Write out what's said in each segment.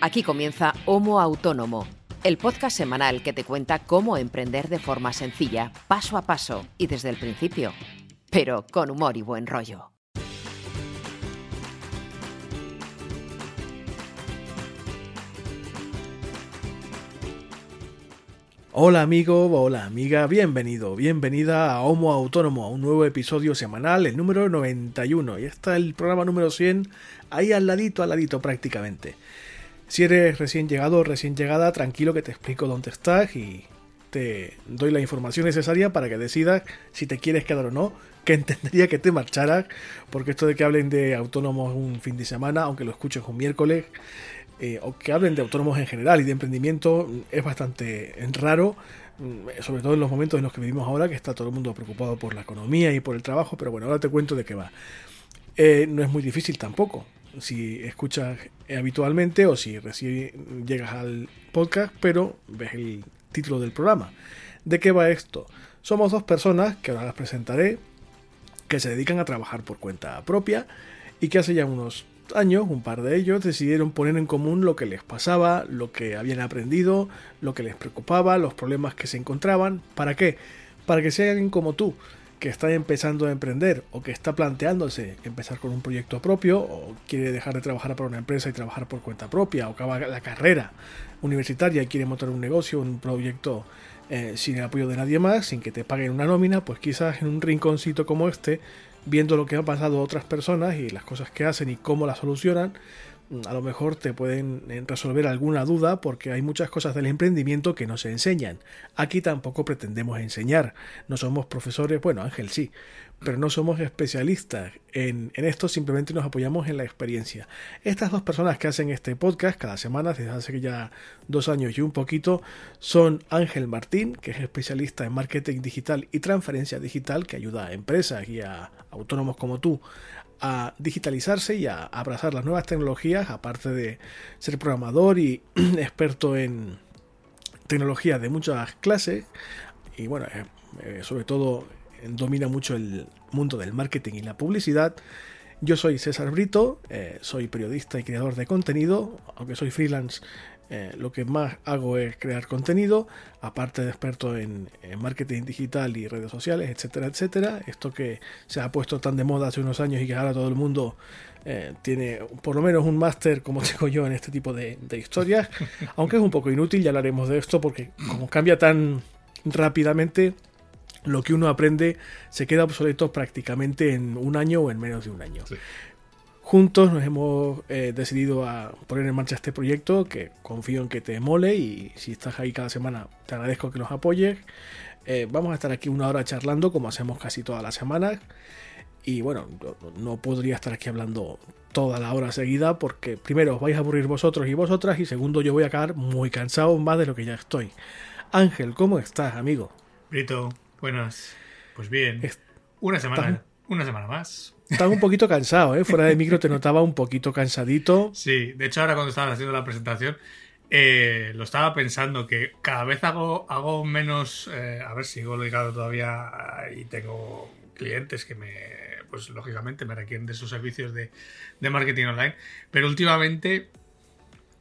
Aquí comienza Homo Autónomo, el podcast semanal que te cuenta cómo emprender de forma sencilla, paso a paso y desde el principio, pero con humor y buen rollo. Hola amigo, hola amiga, bienvenido, bienvenida a Homo Autónomo, a un nuevo episodio semanal, el número 91. Y está el programa número 100, ahí al ladito, al ladito prácticamente. Si eres recién llegado o recién llegada, tranquilo que te explico dónde estás y te doy la información necesaria para que decidas si te quieres quedar o no, que entendería que te marcharas, porque esto de que hablen de autónomos un fin de semana, aunque lo escuches un miércoles, eh, o que hablen de autónomos en general y de emprendimiento es bastante raro, mm, sobre todo en los momentos en los que vivimos ahora, que está todo el mundo preocupado por la economía y por el trabajo, pero bueno, ahora te cuento de qué va. Eh, no es muy difícil tampoco, si escuchas habitualmente o si recién llegas al podcast, pero ves el título del programa. ¿De qué va esto? Somos dos personas, que ahora las presentaré, que se dedican a trabajar por cuenta propia y que hace ya unos años, un par de ellos, decidieron poner en común lo que les pasaba, lo que habían aprendido, lo que les preocupaba, los problemas que se encontraban. ¿Para qué? Para que sea alguien como tú, que está empezando a emprender o que está planteándose empezar con un proyecto propio o quiere dejar de trabajar para una empresa y trabajar por cuenta propia o acaba la carrera universitaria y quiere montar un negocio, un proyecto eh, sin el apoyo de nadie más, sin que te paguen una nómina, pues quizás en un rinconcito como este viendo lo que han pasado otras personas y las cosas que hacen y cómo las solucionan, a lo mejor te pueden eh, resolver alguna duda porque hay muchas cosas del emprendimiento que no se enseñan. Aquí tampoco pretendemos enseñar, no somos profesores, bueno, Ángel sí, pero no somos especialistas en, esto, simplemente nos apoyamos en la experiencia. Estas dos personas que hacen este podcast cada semana, desde hace ya dos años y un poquito, son Ángel Martín, que es especialista en marketing digital y transferencia digital, que ayuda a empresas y a autónomos como tú a digitalizarse y a abrazar las nuevas tecnologías, aparte de ser programador y experto en tecnología de muchas clases. Y bueno, eh, eh, sobre todo domina mucho el mundo del marketing y la publicidad. Yo soy César Brito, eh, soy periodista y creador de contenido, aunque soy freelance eh, lo que más hago es crear contenido, aparte de experto en, marketing digital y redes sociales, etcétera, etcétera. Esto que se ha puesto tan de moda hace unos años y que ahora todo el mundo eh, tiene por lo menos un máster, como tengo yo, en este tipo de, de historias. Aunque es un poco inútil, ya hablaremos de esto, porque como cambia tan rápidamente, lo que uno aprende se queda obsoleto prácticamente en un año o en menos de un año. Juntos nos hemos eh, decidido a poner en marcha este proyecto que confío en que te mole y si estás ahí cada semana te agradezco que nos apoyes. Eh, vamos a estar aquí una hora charlando como hacemos casi todas las semanas y bueno, no podría estar aquí hablando toda la hora seguida porque primero os vais a aburrir vosotros y vosotras y segundo yo voy a acabar muy cansado más de lo que ya estoy. Ángel, ¿cómo estás, amigo? Brito, buenas. Pues bien. Una semana, una semana más. Estaba un poquito cansado, ¿eh? Fuera de micro te notaba un poquito cansadito. Sí, de hecho ahora cuando estabas haciendo la presentación eh, lo estaba pensando que cada vez hago, menos... Eh, a ver, sigo ligado todavía y tengo clientes que me... Pues lógicamente me requieren de sus servicios de, marketing online. Pero últimamente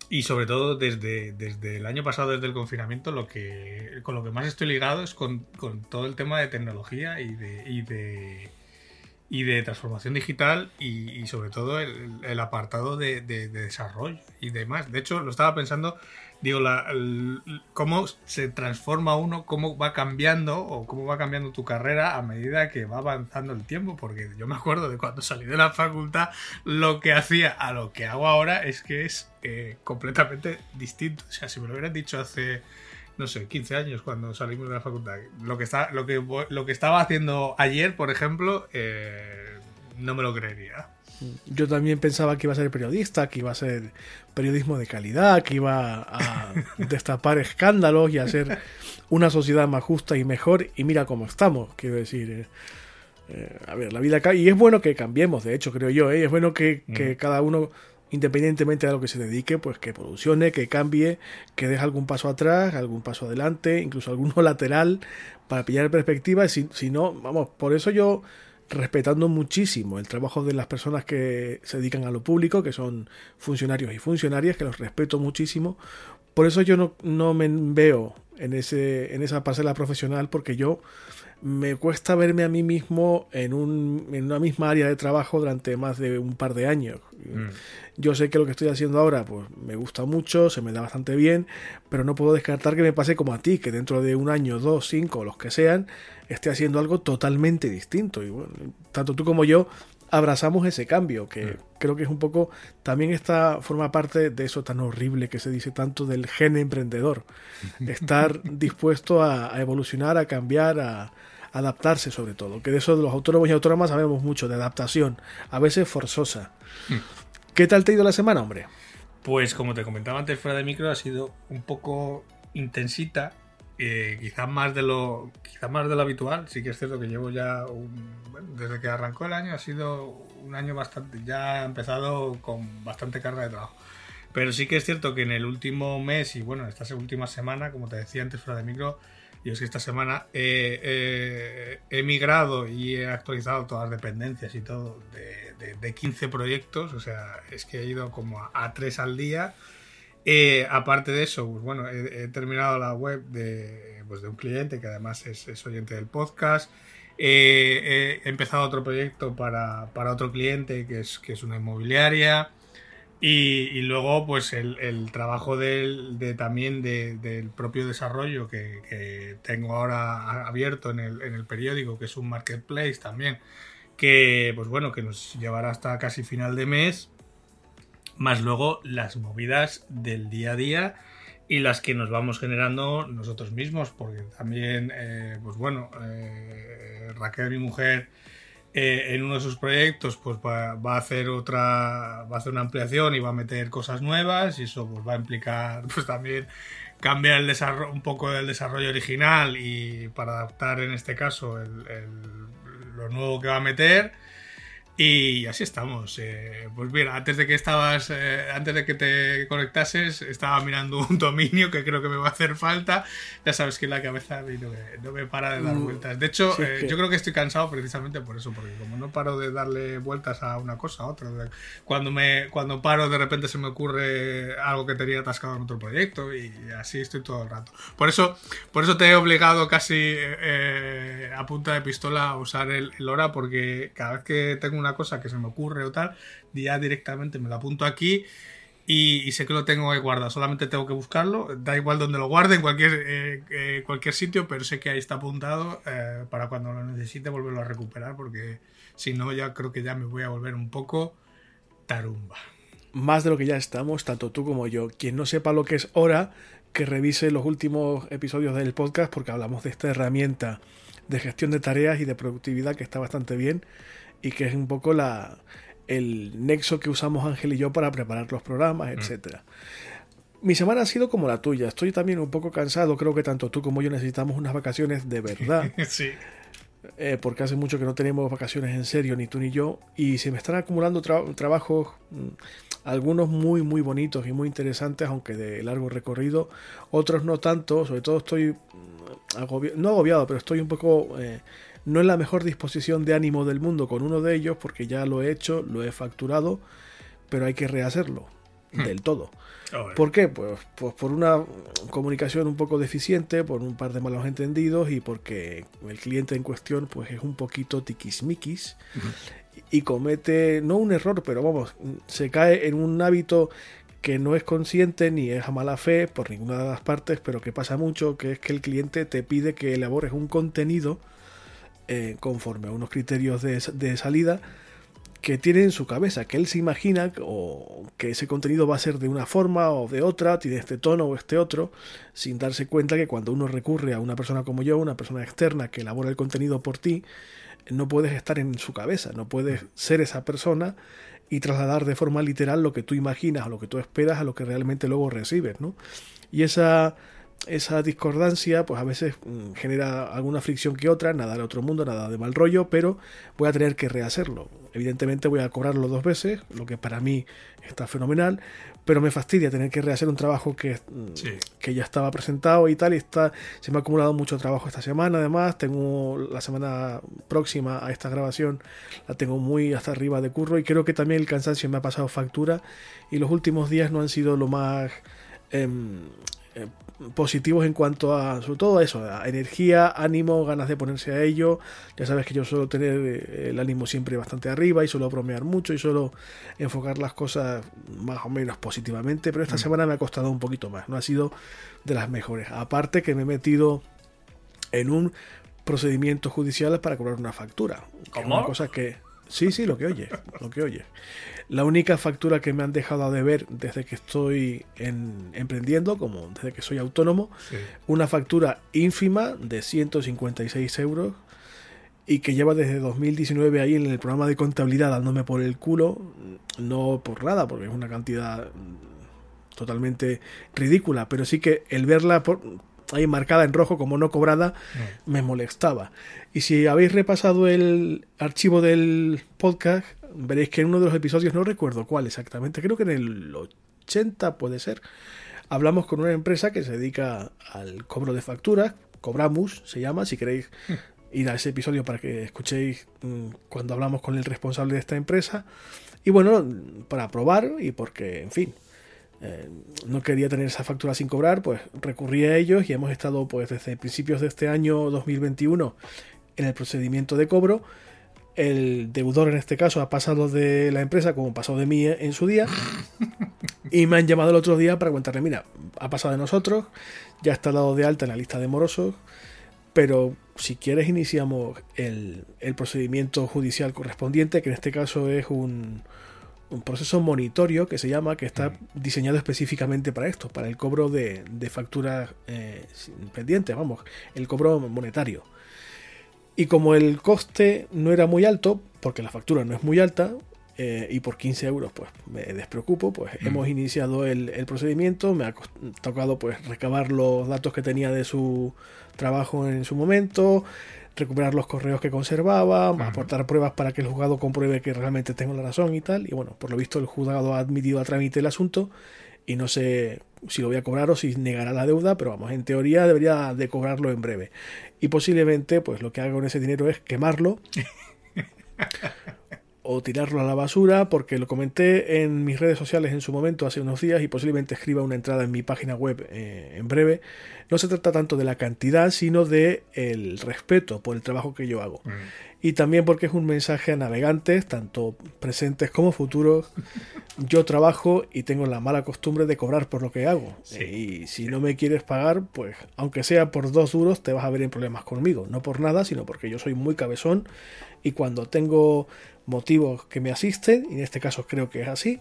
y sobre todo desde, desde el año pasado, desde el confinamiento, lo que con lo que más estoy ligado es con, todo el tema de tecnología y de y de transformación digital y, sobre todo el, apartado de, desarrollo y demás. De hecho, lo estaba pensando, digo, cómo se transforma uno, cómo va cambiando o cómo va cambiando tu carrera a medida que va avanzando el tiempo, porque yo me acuerdo de cuando salí de la facultad, lo que hacía a lo que hago ahora es que es eh, completamente distinto. O sea, si me lo hubieran dicho hace no sé, 15 años cuando salimos de la facultad. Lo que, está, lo que, lo que estaba haciendo ayer, por ejemplo, eh, no me lo creería. Yo también pensaba que iba a ser periodista, que iba a ser periodismo de calidad, que iba a destapar escándalos y a hacer una sociedad más justa y mejor. Y mira cómo estamos, quiero decir. Eh, eh, a ver, la vida acá. Y es bueno que cambiemos, de hecho, creo yo. Es bueno que, que mm. cada uno independientemente de lo que se dedique, pues que evolucione, que cambie, que deje algún paso atrás, algún paso adelante, incluso alguno lateral para pillar perspectiva. Si, no, vamos, por eso yo respetando muchísimo el trabajo de las personas que se dedican a lo público, que son funcionarios y funcionarias, que los respeto muchísimo. Por eso yo no, no me veo en, ese, en esa parcela profesional, porque yo me cuesta verme a mí mismo en, un, en una misma área de trabajo durante más de un par de años. Mm. Yo sé que lo que estoy haciendo ahora pues me gusta mucho, se me da bastante bien, pero no puedo descartar que me pase como a ti, que dentro de un año, dos, cinco, los que sean, esté haciendo algo totalmente distinto. Y bueno, tanto tú como yo abrazamos ese cambio, que mm. creo que es un poco, también esta forma parte de eso tan horrible que se dice tanto del gen emprendedor. Estar dispuesto a evolucionar, a cambiar, a, adaptarse sobre todo, que de eso de los autónomos y autónomas sabemos mucho, de adaptación, a veces forzosa. Hmm. ¿Qué tal te ha ido la semana, hombre? Pues como te comentaba antes fuera de micro, ha sido un poco intensita, eh, quizás más de lo quizás más de lo habitual. Sí que es cierto que llevo ya desde que arrancó el año ha sido un año bastante ya ha empezado con bastante carga de trabajo. Pero sí que es cierto que en el último mes y bueno, esta última semana, como te decía antes fuera de micro, y es que esta semana he, migrado y he actualizado todas las dependencias y todo de, 15 proyectos, o sea, es que he ido como a, 3 al día. Eh, aparte de eso, pues bueno, he, terminado la web de, pues de un cliente que además es, oyente del podcast. he empezado otro proyecto para, para, otro cliente que es, que es una inmobiliaria. Y, luego, pues el, trabajo del, de, también del propio desarrollo que, tengo ahora abierto en el, en el, periódico, que es un marketplace también, que pues bueno, que nos llevará hasta casi final de mes, más luego las movidas del día a día y las que nos vamos generando nosotros mismos, porque también, eh, pues bueno, eh, Raquel, mi mujer, eh, en uno de sus proyectos pues va, a hacer otra va a hacer una ampliación y va a meter cosas nuevas y eso pues va a implicar pues también cambiar el desarrollo un poco del desarrollo original y para adaptar en este caso lo nuevo que va a meter y así estamos. Eh, pues mira, antes de que estabas, eh, antes de que te conectases, estaba mirando un dominio que creo que me va a hacer falta. Ya sabes que la cabeza no me, para de dar mm, vueltas. De hecho, eh, yo creo que estoy cansado precisamente por eso, porque como no paro de darle vueltas a una cosa a otra, cuando me, cuando paro de repente se me ocurre algo que tenía atascado en otro proyecto y así estoy todo el rato. Por eso, por eso te he obligado casi a punta de pistola a usar el, el hora, porque cada vez que tengo una una cosa que se me ocurre o tal, ya directamente me lo apunto aquí y, sé que lo tengo ahí guardado. Solamente tengo que buscarlo, da igual donde lo guarde, en cualquier, eh, eh, cualquier sitio, pero sé que ahí está apuntado eh, para cuando lo necesite volverlo a recuperar, porque si no, ya creo que ya me voy a volver un poco tarumba. Más de lo que ya estamos, tanto tú como yo. Quien no sepa lo que es hora, que revise los últimos episodios del podcast, porque hablamos de esta herramienta de gestión de tareas y de productividad que está bastante bien y que es un poco la, el nexo que usamos Ángel y yo para preparar los programas, mm. etcétera. Mi semana ha sido como la tuya. Estoy también un poco cansado. Creo que tanto tú como yo necesitamos unas vacaciones de verdad. sí. Eh, porque hace mucho que no tenemos vacaciones en serio, ni tú ni yo. Y se me están acumulando trabajos, mm, algunos muy, muy bonitos y muy interesantes, aunque de largo recorrido. Otros no tanto. Sobre todo estoy mm, no agobiado, pero estoy un poco eh, no en la mejor disposición de ánimo del mundo con uno de ellos, porque ya lo he hecho, lo he facturado, pero hay que rehacerlo hmm. del todo. ¿Por qué? Pues, pues, por una comunicación un poco deficiente, por un par de malos entendidos y porque el cliente en cuestión pues es un poquito tiquismiquis y comete, no un error, pero vamos, se cae en un hábito que no es consciente ni es a mala fe por ninguna de las partes, pero que pasa mucho, que es que el cliente te pide que elabores un contenido eh, conforme a unos criterios de, salida que tiene en su cabeza, que él se imagina o que ese contenido va a ser de una forma o de otra, tiene este tono o este otro, sin darse cuenta que cuando uno recurre a una persona como yo, una persona externa que elabora el contenido por ti, no puedes estar en su cabeza, no puedes ser esa persona y trasladar de forma literal lo que tú imaginas o lo que tú esperas a lo que realmente luego recibes, ¿no? Y esa esa discordancia, pues a veces mm, genera alguna fricción que otra, nada de otro mundo, nada de mal rollo, pero voy a tener que rehacerlo. Evidentemente voy a cobrarlo dos veces, lo que para mí está fenomenal, pero me fastidia tener que rehacer un trabajo que, mm, que ya estaba presentado y tal, y está, se me ha acumulado mucho trabajo esta semana, además, tengo la semana próxima a esta grabación, la tengo muy hasta arriba de curro y creo que también el cansancio me ha pasado factura y los últimos días no han sido lo más... Em, eh, positivos en cuanto a, sobre todo eso, a energía, ánimo, ganas de ponerse a ello. Ya sabes que yo suelo tener eh, el ánimo siempre bastante arriba y suelo bromear mucho y suelo enfocar las cosas más o menos positivamente, pero esta mm. semana me ha costado un poquito más, no ha sido de las mejores. Aparte que me he metido en un procedimiento judicial para cobrar una factura. ¿Cómo? Una cosa que... Sí, sí, lo que oye, lo que oye. La única factura que me han dejado de ver desde que estoy en, emprendiendo, como desde que soy autónomo, una factura ínfima de 156 euros y que lleva desde 2019 ahí en el programa de contabilidad dándome por el culo, no por nada, porque es una cantidad totalmente ridícula, pero sí que el verla por, ahí marcada en rojo como no cobrada, me molestaba. Y si habéis repasado el archivo del podcast, veréis que en uno de los episodios, no recuerdo cuál exactamente, creo que en el 80 puede ser, hablamos con una empresa que se dedica al cobro de facturas, Cobramus se llama, si queréis hmm. ir a ese episodio para que escuchéis mm, cuando hablamos con el responsable de esta empresa. Y bueno, para probar y porque, en fin, eh, no quería tener esa factura sin cobrar, pues recurrí a ellos y hemos estado pues desde principios de este año 2021 en el procedimiento de cobro. El deudor en este caso ha pasado de la empresa como pasó de mí en su día y me han llamado el otro día para contarle, mira, ha pasado de nosotros, ya está dado de alta en la lista de morosos, pero si quieres iniciamos el procedimiento judicial correspondiente, que en este caso es un, un proceso monitorio que se llama, que está diseñado específicamente para esto, para el cobro de, facturas eh, pendientes, vamos, el cobro monetario. Y como el coste no era muy alto, porque la factura no es muy alta, eh, y por 15 euros pues me despreocupo, pues hemos iniciado el, el, procedimiento, me ha tocado pues recabar los datos que tenía de su trabajo en su momento, recuperar los correos que conservaba, aportar pruebas para que el juzgado compruebe que realmente tengo la razón y tal. Y bueno, por lo visto el juzgado ha admitido a trámite el asunto y no sé si lo voy a cobrar o si negará la deuda, pero vamos, en teoría debería de cobrarlo en breve. Y posiblemente, pues lo que haga con ese dinero es quemarlo o tirarlo a la basura, porque lo comenté en mis redes sociales en su momento hace unos días y posiblemente escriba una entrada en mi página web eh, en breve. No se trata tanto de la cantidad, sino de el respeto por el trabajo que yo hago. Mm. Y también porque es un mensaje a navegantes, tanto presentes como futuros. Yo trabajo y tengo la mala costumbre de cobrar por lo que hago. Y si no me quieres pagar, pues aunque sea por dos duros, te vas a ver en problemas conmigo. No por nada, sino porque yo soy muy cabezón y cuando tengo motivos que me asisten, y en este caso creo que es así,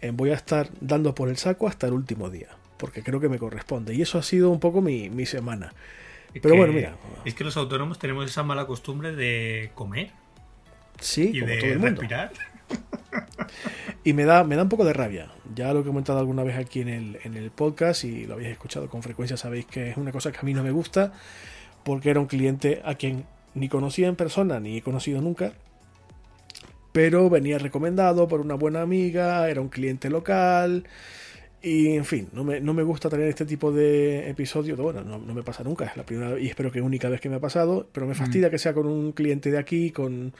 eh, voy a estar dando por el saco hasta el último día, porque creo que me corresponde. Y eso ha sido un poco mi, semana. Pero bueno, mira. Es que los autónomos tenemos esa mala costumbre de comer. Sí, y de todo el mundo. respirar. Y me da, me da un poco de rabia. Ya lo he comentado alguna vez aquí en el, en el podcast y lo habéis escuchado con frecuencia, sabéis que es una cosa que a mí no me gusta, porque era un cliente a quien ni conocía en persona ni he conocido nunca, pero venía recomendado por una buena amiga, era un cliente local. Y en fin, no me, no me gusta tener este tipo de episodios. Bueno, no, me pasa nunca, es la primera y espero que única vez que me ha pasado, pero me fastidia mm. que sea con un cliente de aquí, con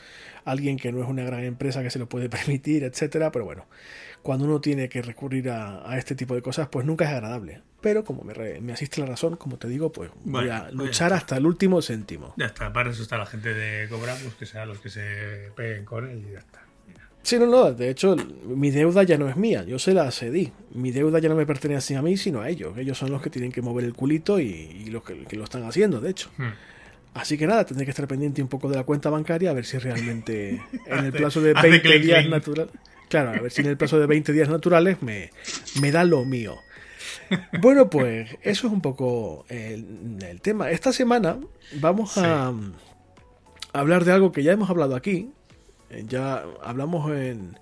alguien que no es una gran empresa que se lo puede permitir, etcétera. Pero bueno, cuando uno tiene que recurrir a, este tipo de cosas, pues nunca es agradable. Pero como me, asiste la razón, como te digo, pues voy a pues luchar hasta el último céntimo. Ya está, para eso está la gente de Cobramos, pues que sean los que se peguen con él y ya está. Sí, no, no, de hecho, mi deuda ya no es mía, yo se la cedí. Mi deuda ya no me pertenece a mí, sino a ellos. Ellos son los que tienen que mover el culito y, los que, lo están haciendo, de hecho. Hmm. Así que nada, tendré que estar pendiente un poco de la cuenta bancaria a ver si realmente en el plazo de 20 días naturales. Claro, a ver si en el plazo de 20 días naturales me, me da lo mío. Bueno, pues eso es un poco el, tema. Esta semana vamos a, hablar de algo que ya hemos hablado aquí. Ya hablamos en...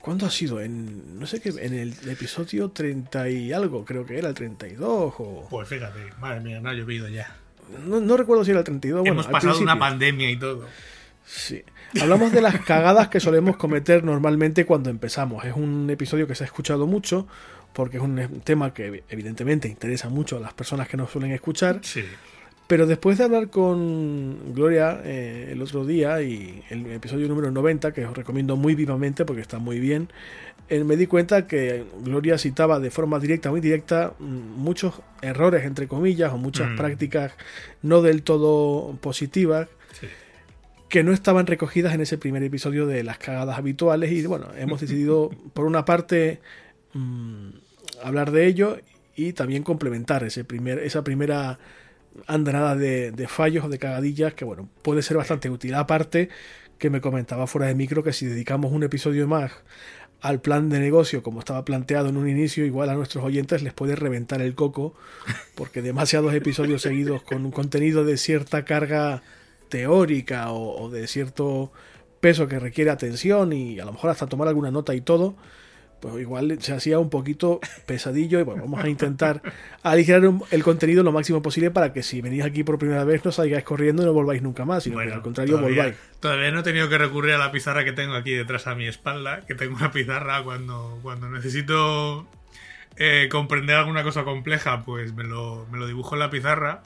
¿Cuándo ha sido? En, no sé qué, en el episodio 30 y algo, creo que era el 32 o... Pues fíjate, madre mía, no ha llovido ya. No, no recuerdo si era el 32. Hemos bueno, pasado una pandemia y todo. Sí. Hablamos de las cagadas que solemos cometer normalmente cuando empezamos. Es un episodio que se ha escuchado mucho porque es un tema que evidentemente interesa mucho a las personas que nos suelen escuchar. Sí. Pero después de hablar con Gloria eh, el otro día y el episodio número 90, que os recomiendo muy vivamente porque está muy bien, eh, me di cuenta que Gloria citaba de forma directa o indirecta mm, muchos errores, entre comillas, o muchas Mm. prácticas no del todo positivas sí. Que no estaban recogidas en ese primer episodio de las cagadas habituales y bueno, hemos decidido por una parte mm, hablar de ello y también complementar ese primer, esa primera andanada de, de fallos o de cagadillas que bueno, puede ser bastante útil. Aparte que me comentaba fuera de micro que si dedicamos un episodio más al plan de negocio como estaba planteado en un inicio, igual a nuestros oyentes les puede reventar el coco, porque demasiados episodios seguidos con un contenido de cierta carga teórica o, o de cierto peso que requiere atención y a lo mejor hasta tomar alguna nota y todo, pues igual se hacía un poquito pesadillo y bueno, vamos a intentar aligerar un- el contenido lo máximo posible para que si venís aquí por primera vez no salgáis corriendo y no volváis nunca más, sino que al contrario todavía, volváis. todavía no he tenido que recurrir a la pizarra que tengo aquí detrás a mi espalda, que tengo una pizarra cuando, cuando necesito eh, comprender alguna cosa compleja, pues me lo, me lo dibujo en la pizarra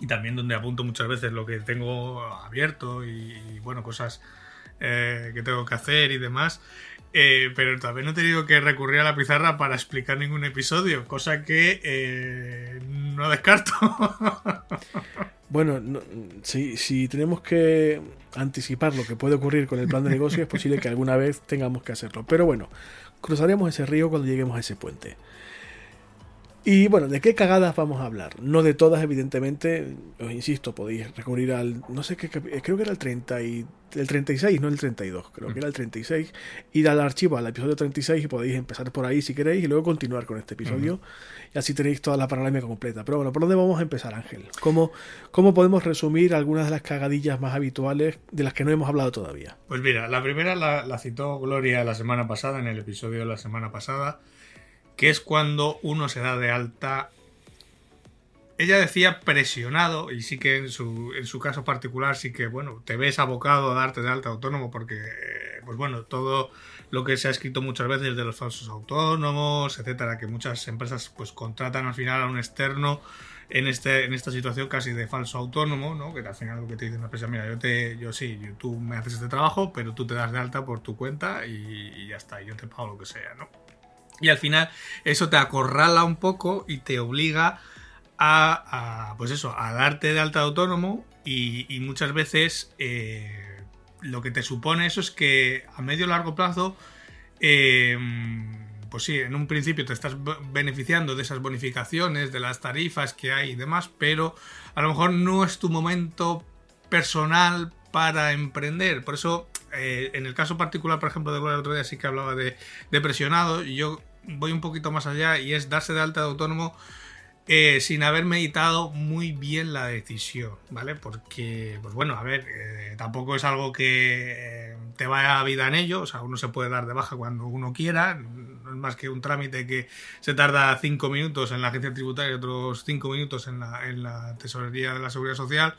y también donde apunto muchas veces lo que tengo abierto y, bueno, cosas eh, que tengo que hacer y demás. Eh, pero también no he tenido que recurrir a la pizarra para explicar ningún episodio, cosa que eh, no descarto. Bueno, no- si, si tenemos que anticipar lo que puede ocurrir con el plan de negocio, es posible que alguna vez tengamos que hacerlo. Pero bueno, cruzaremos ese río cuando lleguemos a ese puente. Y bueno, ¿de qué cagadas vamos a hablar? No de todas, evidentemente. Os insisto, podéis recurrir al. No sé qué. eh, Creo que era el, 30 y, el 36, no el 32. Creo que era el 36. Ir al archivo, al episodio 36, y podéis empezar por ahí si queréis y luego continuar con este episodio. Y así tenéis toda la panorámica completa. Pero bueno, ¿por dónde vamos a empezar, Ángel? ¿Cómo, ¿Cómo podemos resumir algunas de las cagadillas más habituales de las que no hemos hablado todavía? Pues mira, la primera la, la citó Gloria la semana pasada, en el episodio de la semana pasada, que es cuando uno se da de alta. Ella decía presionado, y sí que en su, en su caso particular sí que, bueno, te ves abocado a darte de alta autónomo porque, eh, pues bueno, todo lo que se ha escrito muchas veces de los falsos autónomos, etcétera, que muchas empresas pues contratan al final a un externo en, este, en esta situación casi de falso autónomo, ¿no? Que al final lo que te dice una empresa, mira, yo te, yo sí, tú me haces este trabajo, pero tú te das de alta por tu cuenta y, y ya está, y yo te pago lo que sea, ¿no? Y al final eso te acorrala un poco y te obliga a, pues eso, a darte de alta de autónomo y, muchas veces eh, lo que te supone eso es que a medio largo plazo eh, pues sí, en un principio te estás be- beneficiando de esas bonificaciones, de las tarifas que hay y demás, pero a lo mejor no es tu momento personal para emprender. Por eso, eh, en el caso particular, por ejemplo, de Gloria el otro día sí que hablaba de, de presionado, y yo voy un poquito más allá y es darse de alta de autónomo eh, sin haber meditado muy bien la decisión, ¿vale? Porque, pues bueno, a ver, eh, tampoco es algo que eh, te vaya a vida en ello, o sea, uno se puede dar de baja cuando uno quiera, no es más que un trámite que se tarda cinco minutos en la agencia tributaria y otros cinco minutos en la, en la tesorería de la seguridad social.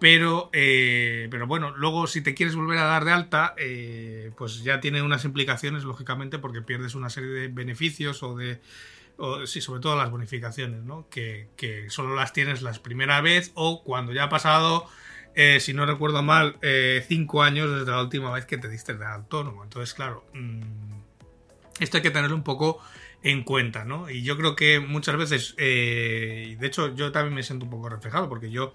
Pero, eh, pero bueno, luego si te quieres volver a dar de alta, eh, pues ya tiene unas implicaciones, lógicamente, porque pierdes una serie de beneficios o de, o, sí, sobre todo las bonificaciones, ¿no? Que, que solo las tienes la primera vez o cuando ya ha pasado, eh, si no recuerdo mal, eh, cinco años desde la última vez que te diste de autónomo. Entonces, claro, mmm, esto hay que tenerlo un poco en cuenta, ¿no? Y yo creo que muchas veces, eh, de hecho yo también me siento un poco reflejado, porque yo,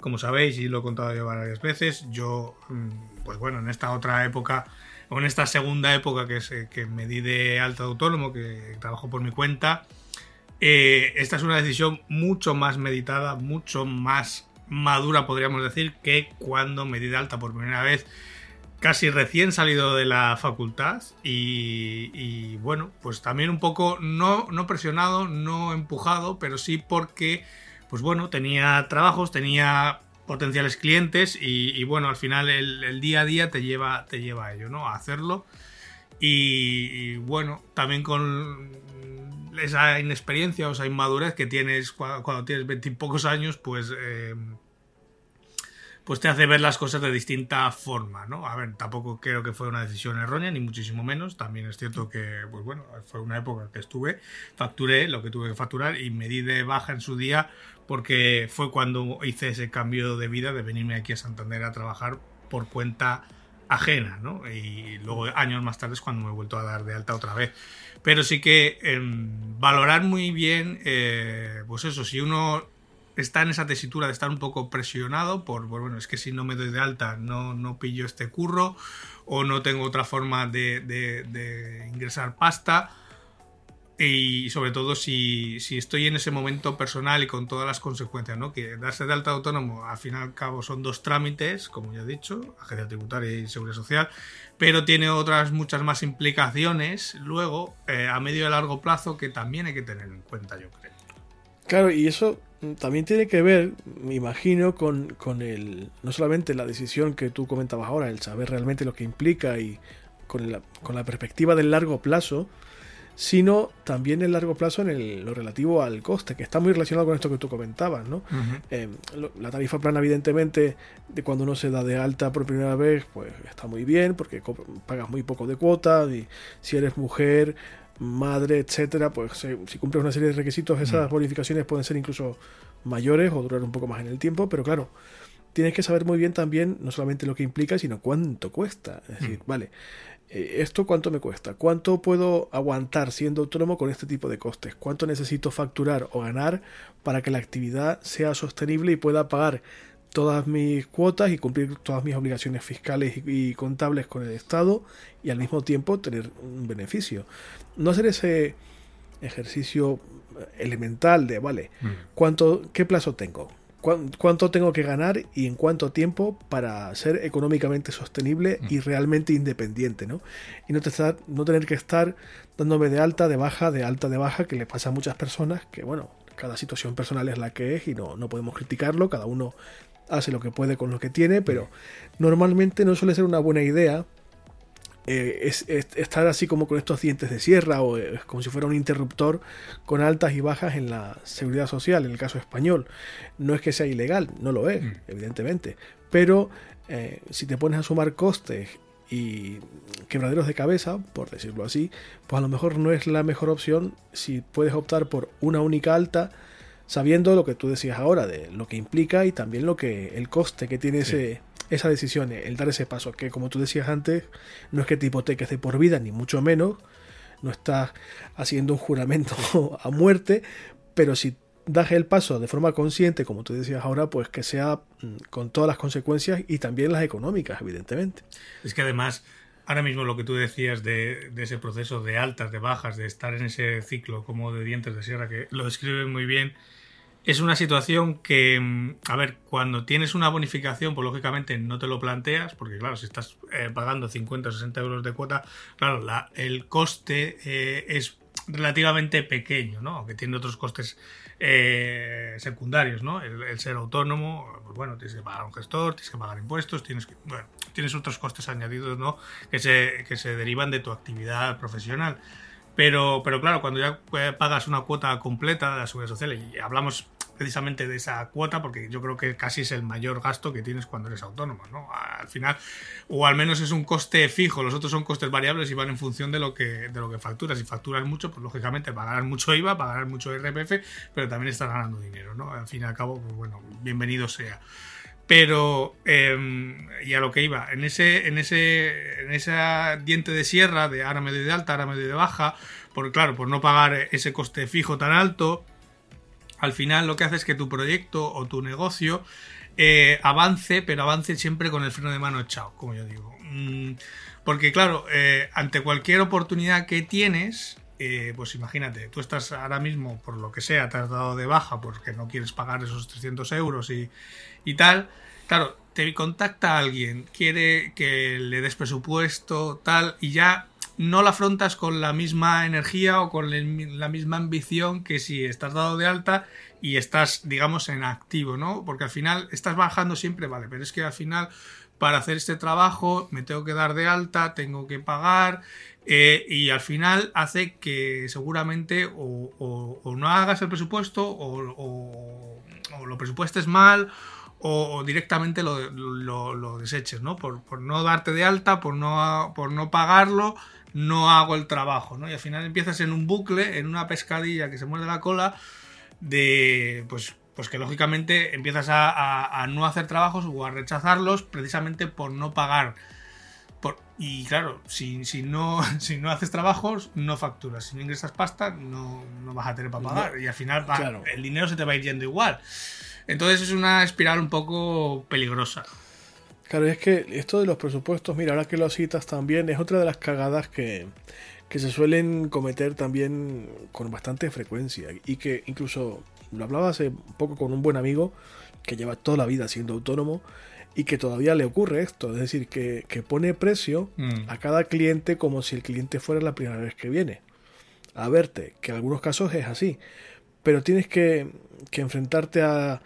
como sabéis, y lo he contado yo varias veces, yo, mm, pues bueno, en esta otra época o en esta segunda época que, es, eh, que me di de alta de autónomo, que trabajo por mi cuenta, eh, esta es una decisión mucho más meditada, mucho más madura, podríamos decir, que cuando me di de alta por primera vez, casi recién salido de la facultad. Y, y bueno, pues también un poco no, no presionado, no empujado, pero sí porque, pues bueno, tenía trabajos, tenía potenciales clientes y, bueno, al final el, el, día a día te lleva, te lleva a ello, ¿no? A hacerlo. Y, bueno, también con esa inexperiencia o esa inmadurez que tienes cuando, tienes veintipocos años, pues eh, pues te hace ver las cosas de distinta forma, ¿no? A ver, tampoco creo que fue una decisión errónea, ni muchísimo menos. También es cierto que, pues bueno, fue una época que estuve, facturé lo que tuve que facturar y me di de baja en su día porque fue cuando hice ese cambio de vida de venirme aquí a Santander a trabajar por cuenta ajena, ¿no? Y luego años más tarde es cuando me he vuelto a dar de alta otra vez. Pero sí que em, valorar muy bien, eh, pues eso, si uno está en esa tesitura de estar un poco presionado por, bueno, es que si no me doy de alta no, no pillo este curro o no tengo otra forma de, ingresar pasta. Y sobre todo si, estoy en ese momento personal y con todas las consecuencias, ¿no? Que darse de alta autónomo, al fin y al cabo, son dos trámites, como ya he dicho, agencia tributaria y seguridad social, pero tiene otras muchas más implicaciones luego, eh, a medio y largo plazo, que también hay que tener en cuenta, yo creo. Claro, y eso también tiene que ver, me imagino, con, con, el, no solamente la decisión que tú comentabas ahora, el saber realmente lo que implica y con la, con la perspectiva del largo plazo, sino también el largo plazo en lo relativo al coste, que está muy relacionado con esto que tú comentabas, ¿no? Eh, la tarifa plana, evidentemente, de cuando uno se da de alta por primera vez, pues está muy bien, porque pagas muy poco de cuotas, y si eres mujer, madre, etcétera, pues si cumples una serie de requisitos, esas mm. bonificaciones pueden ser incluso mayores o durar un poco más en el tiempo, pero claro, tienes que saber muy bien también no solamente lo que implica, sino cuánto cuesta. Es decir, mm. vale, eh, ¿esto cuánto me cuesta? ¿Cuánto puedo aguantar siendo autónomo con este tipo de costes? ¿Cuánto necesito facturar o ganar para que la actividad sea sostenible y pueda pagar todas mis cuotas y cumplir todas mis obligaciones fiscales y, contables con el Estado y al mismo tiempo tener un beneficio. No hacer ese ejercicio elemental de, vale, mm. ¿cuánto, ¿qué plazo tengo? ¿Cuánto tengo que ganar y en cuánto tiempo para ser económicamente sostenible y mm. realmente independiente? ¿no? Y no, no tener que estar dándome de alta, de baja, de alta, de baja, que le pasa a muchas personas que, bueno, cada situación personal es la que es y no, no podemos criticarlo, cada uno hace lo que puede con lo que tiene, pero normalmente no suele ser una buena idea eh, es, estar así como con estos dientes de sierra o eh, como si fuera un interruptor con altas y bajas en la seguridad social, en el caso español. No es que sea ilegal, no lo es, mm. evidentemente, pero eh, si te pones a sumar costes y quebraderos de cabeza, por decirlo así, pues a lo mejor no es la mejor opción si puedes optar por una única alta sabiendo lo que tú decías ahora, de lo que implica y también lo que el coste que tiene ese, esa decisión, el dar ese paso, que como tú decías antes, no es que te hipoteques de por vida, ni mucho menos, no estás haciendo un juramento a muerte, pero si das el paso de forma consciente, como tú decías ahora, pues que sea mm, con todas las consecuencias y también las económicas, evidentemente. Es que además, ahora mismo lo que tú decías de, ese proceso de altas, de bajas, de estar en ese ciclo como de dientes de sierra, que lo describe muy bien, es una situación que, mm, a ver, cuando tienes una bonificación, pues lógicamente no te lo planteas, porque claro, si estás eh, pagando 50 o 60 euros de cuota, claro, la, el coste eh, es relativamente pequeño, ¿no? Aunque tiene otros costes eh, secundarios, ¿no? El, ser autónomo, pues bueno, tienes que pagar un gestor, tienes que pagar impuestos, tienes que, bueno, tienes otros costes añadidos, ¿no? Que se, que se derivan de tu actividad profesional. Pero, pero claro, cuando ya pagas una cuota completa de la seguridad social, y hablamos precisamente de esa cuota, porque yo creo que casi es el mayor gasto que tienes cuando eres autónomo, ¿no? Al final, o al menos es un coste fijo, los otros son costes variables y van en función de lo que, de lo que facturas. Si facturas mucho, pues lógicamente pagarás mucho IVA, pagarás mucho IRPF, pero también estás ganando dinero, ¿no? Al fin y al cabo, pues bueno, bienvenido sea. Pero, em, y a lo que iba, en ese, en ese, en ese diente de sierra de ahora medio de alta, ahora medio de baja, por claro, por no pagar ese coste fijo tan alto, al final lo que hace es que tu proyecto o tu negocio eh, avance, pero avance siempre con el freno de mano echado, como yo digo. Mm, porque claro, eh, ante cualquier oportunidad que tienes, eh, pues imagínate, tú estás ahora mismo, por lo que sea, te has dado de baja porque no quieres pagar esos 300 euros y, y tal. Claro, te contacta alguien, quiere que le des presupuesto, tal, y ya no la afrontas con la misma energía o con la misma ambición que si estás dado de alta y estás, digamos, en activo, ¿no? Porque al final estás bajando siempre, vale, pero es que al final para hacer este trabajo, me tengo que dar de alta, tengo que pagar, eh, y al final hace que seguramente o, no hagas el presupuesto o, lo presupuestes mal o, directamente lo, deseches, ¿no? Por, no darte de alta, por no, por no pagarlo, no hago el trabajo, ¿no? Y al final empiezas en un bucle, en una pescadilla que se muerde la cola de, pues, pues que lógicamente empiezas a, no hacer trabajos o a rechazarlos precisamente por no pagar. Por, y claro, si, si, no, si no haces trabajos, no facturas. Si no ingresas pasta, no, no vas a tener para pagar. y al final el dinero se te va a ir yendo igual. Entonces es una espiral un poco peligrosa. Claro, es que esto de los presupuestos, mira, ahora que lo citas también, es otra de las cagadas que, que se suelen cometer también con bastante frecuencia y que incluso lo hablaba hace poco con un buen amigo que lleva toda la vida siendo autónomo y que todavía le ocurre esto, es decir, que, pone precio mm. a cada cliente como si el cliente fuera la primera vez que viene a verte, que en algunos casos es así, pero tienes que, que enfrentarte a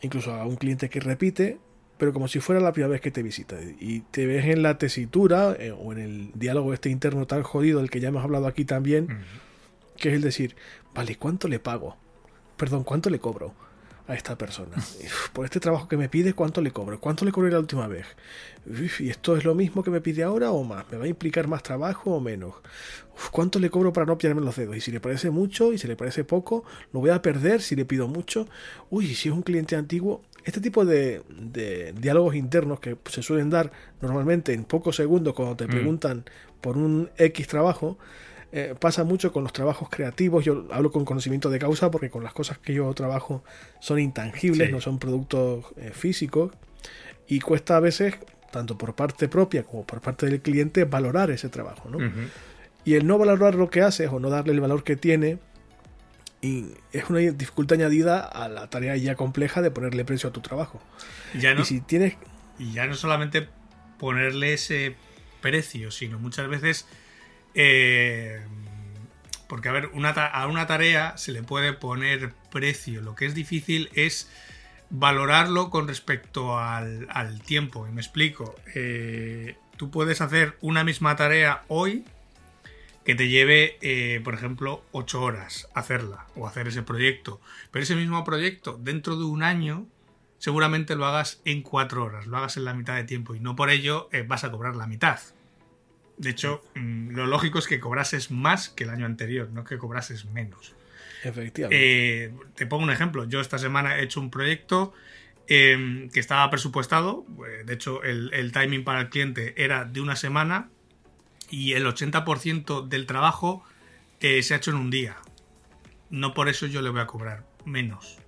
incluso a un cliente que repite, pero como si fuera la primera vez que te visita y te ves en la tesitura eh, o en el diálogo este interno tan jodido del que ya hemos hablado aquí también, que es el decir, vale, ¿cuánto le pago? perdón, ¿cuánto le cobro a esta persona? Por este trabajo que me pide, ¿cuánto le cobro? ¿Cuánto le cobré la última vez? ¿Y esto es lo mismo que me pide ahora o más? ¿Me va a implicar más trabajo o menos? ¿Cuánto le cobro para no pillarme los dedos? Y si le parece mucho y si le parece poco, lo voy a perder si le pido mucho. Uy, si es un cliente antiguo, este tipo de, diálogos internos que se suelen dar normalmente en pocos segundos cuando te mm. preguntan por un X trabajo, eh, pasa mucho con los trabajos creativos. Yo hablo con conocimiento de causa porque con las cosas que yo trabajo son intangibles, no son productos eh, físicos. Y cuesta a veces, tanto por parte propia como por parte del cliente, valorar ese trabajo. ¿no? Y el no valorar lo que haces o no darle el valor que tiene y es una dificultad añadida a la tarea ya compleja de ponerle precio a tu trabajo. Ya no, y si tienes y ya no solamente ponerle ese precio, sino muchas veces eh, porque, a ver, a una tarea se le puede poner precio. Lo que es difícil es valorarlo con respecto al, tiempo. Y me explico. Eh, tú puedes hacer una misma tarea hoy que te lleve, eh, por ejemplo, 8 horas hacerla o hacer ese proyecto. Pero ese mismo proyecto, dentro de un año, seguramente lo hagas en 4 horas, lo hagas en la mitad de tiempo y no por ello vas a cobrar la mitad. De hecho, mm, lo lógico es que cobrases más que el año anterior, no que cobrases menos. Efectivamente. Eh, te pongo un ejemplo. Yo esta semana he hecho un proyecto em, que estaba presupuestado. Eh, de hecho, el, timing para el cliente era de una semana y el 80% del trabajo eh, se ha hecho en un día. No por eso yo le voy a cobrar menos.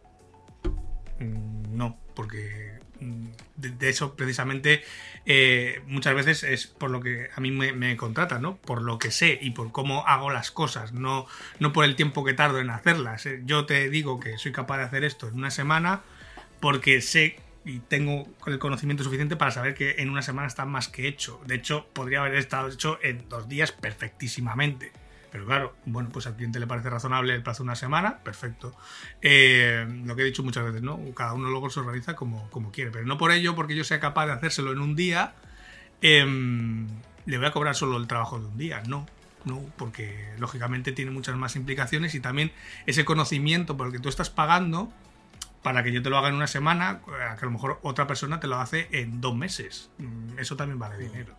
Mm, no, porque mm, de, eso precisamente eh, muchas veces es por lo que a mí me, contratan, ¿no? Por lo que sé y por cómo hago las cosas, no, no por el tiempo que tardo en hacerlas. Eh, yo te digo que soy capaz de hacer esto en una semana porque sé y tengo el conocimiento suficiente para saber que en una semana está más que hecho. De hecho, podría haber estado hecho en dos días perfectísimamente. Pero claro, bueno, pues al cliente le parece razonable el plazo de una semana, perfecto. Eh, lo que he dicho muchas veces, ¿no? Cada uno luego se organiza como, como quiere, pero no por ello, porque yo sea capaz de hacérselo en un día, em, le voy a cobrar solo el trabajo de un día, no. No, porque lógicamente tiene muchas más implicaciones y también ese conocimiento por el que tú estás pagando para que yo te lo haga en una semana, que a lo mejor otra persona te lo hace en dos meses. Mm, eso también vale dinero.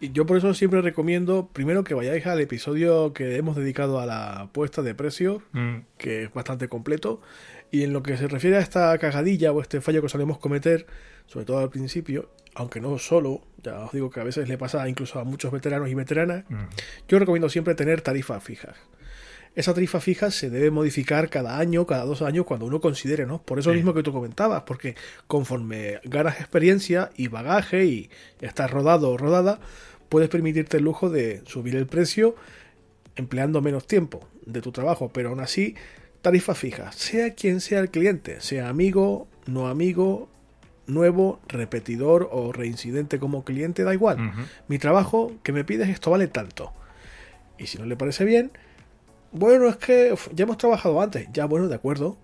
Y yo por eso siempre recomiendo, primero que vayáis al episodio que hemos dedicado a la puesta de precios, mm. que es bastante completo. Y en lo que se refiere a esta cagadilla o este fallo que solemos cometer, sobre todo al principio, aunque no solo, ya os digo que a veces le pasa incluso a muchos veteranos y veteranas, mm. yo recomiendo siempre tener tarifas fijas esa tarifa fija se debe modificar cada año, cada dos años, cuando uno considere, ¿no? Por eso mismo que tú comentabas, porque conforme ganas experiencia y bagaje y estás rodado o rodada, puedes permitirte el lujo de subir el precio empleando menos tiempo de tu trabajo, pero aún así, tarifa fija, sea quien sea el cliente, sea amigo, no amigo, nuevo, repetidor o reincidente como cliente, da igual. Mi trabajo que me pides esto vale tanto. Y si no le parece bien, bueno, es que ya hemos trabajado antes. Ya, bueno, de acuerdo.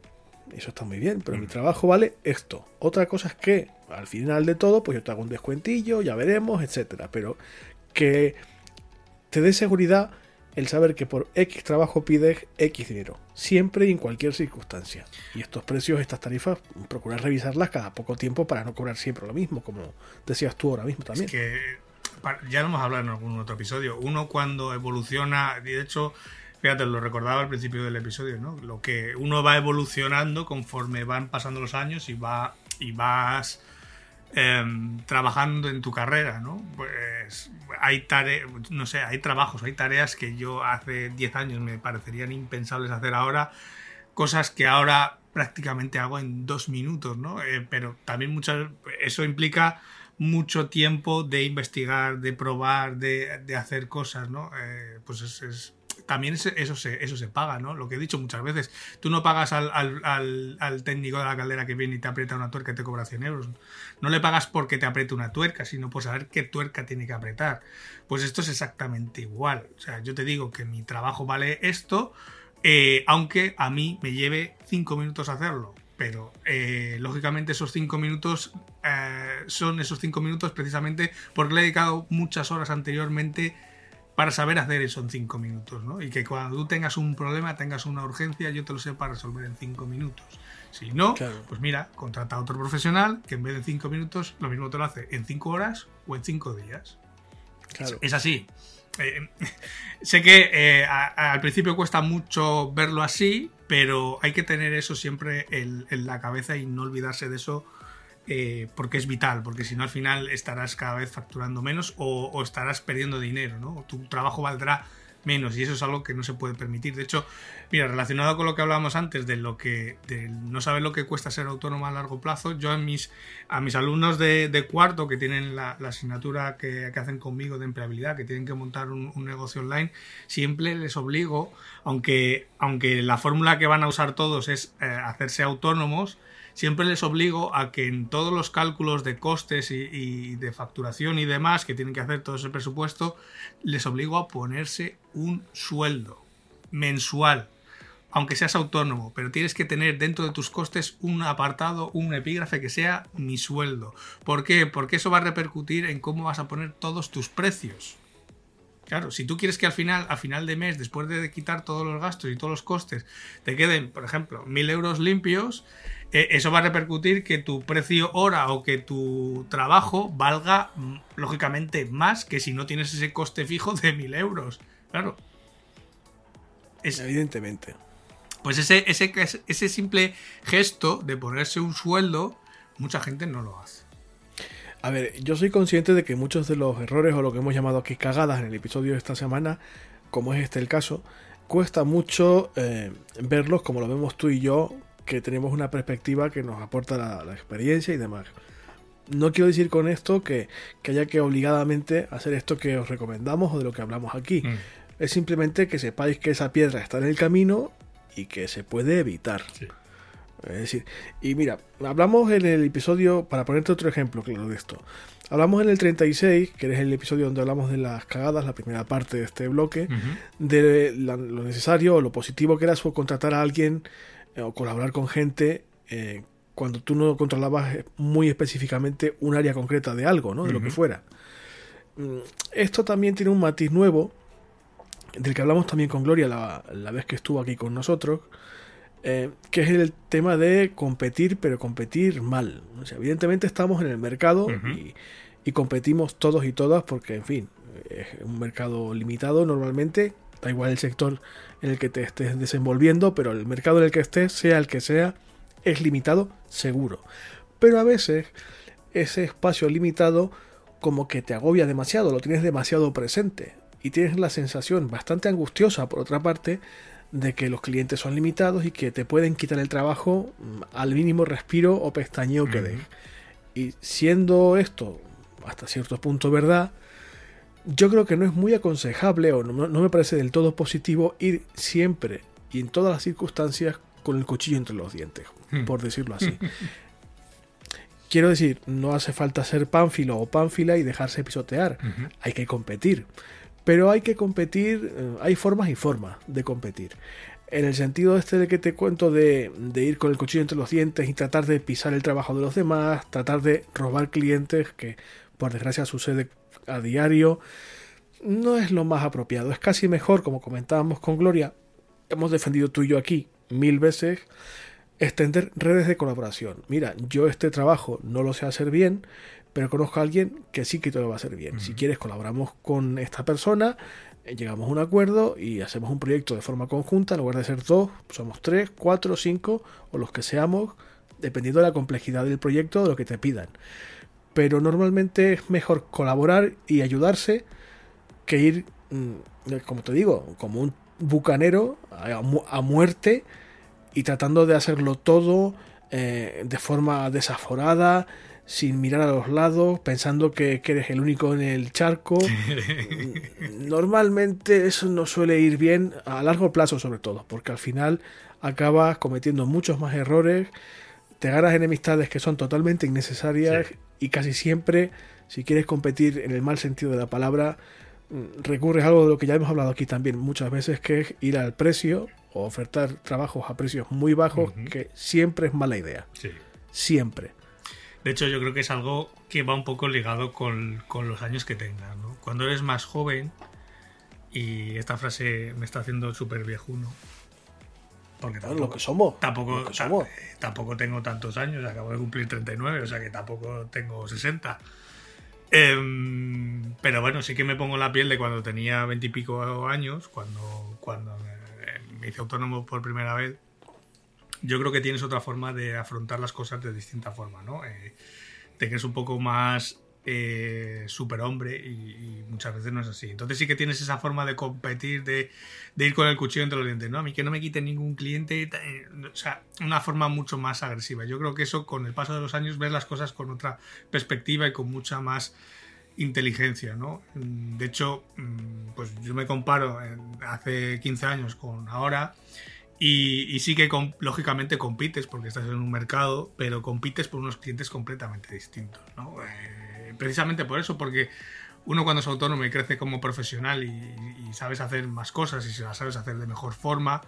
eso está muy bien, pero mi trabajo vale esto. Otra cosa es que al final de todo, pues yo te hago un descuentillo, ya veremos, etcétera. Pero que te dé seguridad el saber que por X trabajo pides X dinero, siempre y en cualquier circunstancia. Y estos precios, estas tarifas, procurar revisarlas cada poco tiempo para no cobrar siempre lo mismo, como decías tú ahora mismo también. Es que ya lo hemos hablado en algún otro episodio. Uno cuando evoluciona, de hecho, fíjate, lo recordaba al principio del episodio, ¿no? Lo que uno va evolucionando conforme van pasando los años y va y vas Em, trabajando en tu carrera, ¿no? Pues hay tareas, no sé, hay trabajos, hay tareas que yo hace 10 años me parecerían impensables hacer ahora, cosas que ahora prácticamente hago en dos minutos, ¿no? Eh, pero también muchas, eso implica mucho tiempo de investigar, de probar, de, de hacer cosas, ¿no? Eh, pues es también eso se, eso se paga, ¿no? Lo que he dicho muchas veces. Tú no pagas al, al, técnico de la caldera que viene y te aprieta una tuerca y te cobra 100 euros. No le pagas porque te apriete una tuerca, sino por saber qué tuerca tiene que apretar. Pues esto es exactamente igual. O sea, yo te digo que mi trabajo vale esto, eh, aunque a mí me lleve 5 minutos hacerlo. Pero eh, lógicamente esos 5 minutos eh, son esos 5 minutos precisamente porque le he dedicado muchas horas anteriormente para saber hacer eso en cinco minutos, ¿no? Y que cuando tú tengas un problema, tengas una urgencia, yo te lo sé para resolver en cinco minutos. Si no, pues mira, contrata a otro profesional que en vez de cinco minutos, lo mismo te lo hace en cinco horas o en cinco días. Claro. Es así. Eh, sé que eh, al principio cuesta mucho verlo así, pero hay que tener eso siempre en la cabeza y no olvidarse de eso eh, porque es vital, porque si no al final estarás cada vez facturando menos o, estarás perdiendo dinero, ¿no? Tu trabajo valdrá menos y eso es algo que no se puede permitir. De hecho, mira, relacionado con lo que hablábamos antes de lo que no saber lo que cuesta ser autónomo a largo plazo, yo a mis, a mis alumnos de, cuarto que tienen la, asignatura que, hacen conmigo de empleabilidad, que tienen que montar un, negocio online, siempre les obligo, aunque, aunque la fórmula que van a usar todos es eh, hacerse autónomos, siempre les obligo a que en todos los cálculos de costes y, de facturación y demás que tienen que hacer todo ese presupuesto, les obligo a ponerse un sueldo mensual, aunque seas autónomo, pero tienes que tener dentro de tus costes un apartado, un epígrafe que sea mi sueldo. ¿Por qué? Porque eso va a repercutir en cómo vas a poner todos tus precios. Claro, si tú quieres que al final, a final de mes, después de quitar todos los gastos y todos los costes, te queden, por ejemplo, mil euros limpios, eso va a repercutir que tu precio hora o que tu trabajo valga mm, lógicamente más que si no tienes ese coste fijo de mil euros. Claro. Evidentemente. Pues ese, ese, ese simple gesto de ponerse un sueldo, mucha gente no lo hace. A ver, yo soy consciente de que muchos de los errores o lo que hemos llamado aquí cagadas en el episodio de esta semana, como es este el caso, cuesta mucho eh, verlos como lo vemos tú y yo que tenemos una perspectiva que nos aporta la, experiencia y demás. No quiero decir con esto que, haya que obligadamente hacer esto que os recomendamos o de lo que hablamos aquí. Mm. Es simplemente que sepáis que esa piedra está en el camino y que se puede evitar. Es decir, y mira, hablamos en el episodio, para ponerte otro ejemplo claro de esto, hablamos en el 36, que es el episodio donde hablamos de las cagadas, la primera parte de este bloque, de lo necesario o lo positivo que era subcontratar a alguien o colaborar con gente eh, cuando tú no controlabas muy específicamente un área concreta de algo, ¿no? De lo que fuera. Mm, esto también tiene un matiz nuevo, del que hablamos también con Gloria la, vez que estuvo aquí con nosotros, eh, que es el tema de competir, pero competir mal. evidentemente estamos en el mercado y, y, competimos todos y todas porque, en fin, es un mercado limitado normalmente, da igual el sector en el que te estés desenvolviendo, pero el mercado en el que estés, sea el que sea, es limitado seguro. Pero a veces ese espacio limitado como que te agobia demasiado, lo tienes demasiado presente y tienes la sensación bastante angustiosa por otra parte de que los clientes son limitados y que te pueden quitar el trabajo mm, al mínimo respiro o pestañeo que den. Y siendo esto hasta cierto punto verdad, yo creo que no es muy aconsejable o no, me parece del todo positivo ir siempre y en todas las circunstancias con el cuchillo entre los dientes, hmm. por decirlo así. Quiero decir, no hace falta ser pánfilo o pánfila y dejarse pisotear, hay que competir. Pero hay que competir, eh, hay formas y formas de competir. En el sentido este de que te cuento de, de, ir con el cuchillo entre los dientes y tratar de pisar el trabajo de los demás, tratar de robar clientes, que por desgracia sucede a diario, no es lo más apropiado. Es casi mejor, como comentábamos con Gloria, hemos defendido tú y yo aquí mil veces, extender redes de colaboración. Mira, yo este trabajo no lo sé hacer bien, pero conozco a alguien que sí que te lo va a hacer bien. Si quieres, colaboramos con esta persona, eh, llegamos a un acuerdo y hacemos un proyecto de forma conjunta, en lugar de ser dos, somos tres, cuatro, cinco o los que seamos, dependiendo de la complejidad del proyecto, de lo que te pidan. Pero normalmente es mejor colaborar y ayudarse que ir, mm, como te digo, como un bucanero a, muerte y tratando de hacerlo todo eh, de forma desaforada, sin mirar a los lados, pensando que, eres el único en el charco. Normalmente eso no suele ir bien a largo plazo sobre todo, porque al final acabas cometiendo muchos más errores, te ganas enemistades que son totalmente innecesarias y casi siempre, si quieres competir en el mal sentido de la palabra, mm, recurres a algo de lo que ya hemos hablado aquí también muchas veces, que es ir al precio o ofertar trabajos a precios muy bajos, que siempre es mala idea. Siempre. De hecho, yo creo que es algo que va un poco ligado con, los años que tengas. ¿no? Cuando eres más joven, y esta frase me está haciendo súper viejuno. Porque tampoco, lo que somos. Tampoco, tampoco tengo tantos años, acabo de cumplir 39, o sea que tampoco tengo 60. Em, pero bueno, sí que me pongo la piel de cuando tenía 20 y pico años, cuando, cuando me hice autónomo por primera vez yo creo que tienes otra forma de afrontar las cosas de distinta forma, ¿no? Eh, te crees un poco más eh, superhombre y, muchas veces no es así. Entonces sí que tienes esa forma de competir, de, ir con el cuchillo entre los dientes, ¿no? A mí que no me quite ningún cliente, eh, o sea, una forma mucho más agresiva. Yo creo que eso con el paso de los años ves las cosas con otra perspectiva y con mucha más inteligencia, ¿no? De hecho, mm, pues yo me comparo hace 15 años con ahora y, sí que lógicamente compites porque estás en un mercado, pero compites por unos clientes completamente distintos. ¿no? Eh, precisamente por eso, porque uno cuando es autónomo y crece como profesional y, sabes hacer más cosas y se las sabes hacer de mejor forma,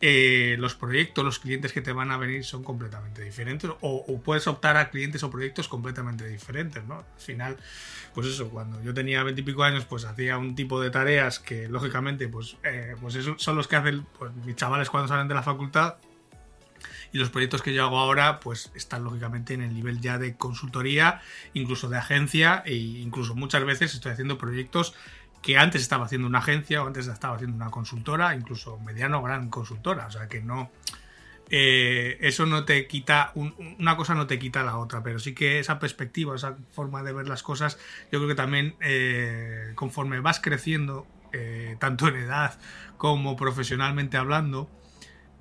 eh, los proyectos, los clientes que te van a venir son completamente diferentes o, puedes optar a clientes o proyectos completamente diferentes, ¿no? Al final, pues eso, cuando yo tenía veintipico años, pues hacía un tipo de tareas que lógicamente, pues, eh, pues son los que hacen pues, mis chavales cuando salen de la facultad y los proyectos que yo hago ahora pues están lógicamente en el nivel ya de consultoría, incluso de agencia e incluso muchas veces estoy haciendo proyectos que antes estaba haciendo una agencia o antes estaba haciendo una consultora, incluso mediano o gran consultora. O sea que no. Eh, eso no te quita. una cosa no te quita la otra, pero sí que esa perspectiva, esa forma de ver las cosas, yo creo que también eh, conforme vas creciendo, eh, tanto en edad como profesionalmente hablando,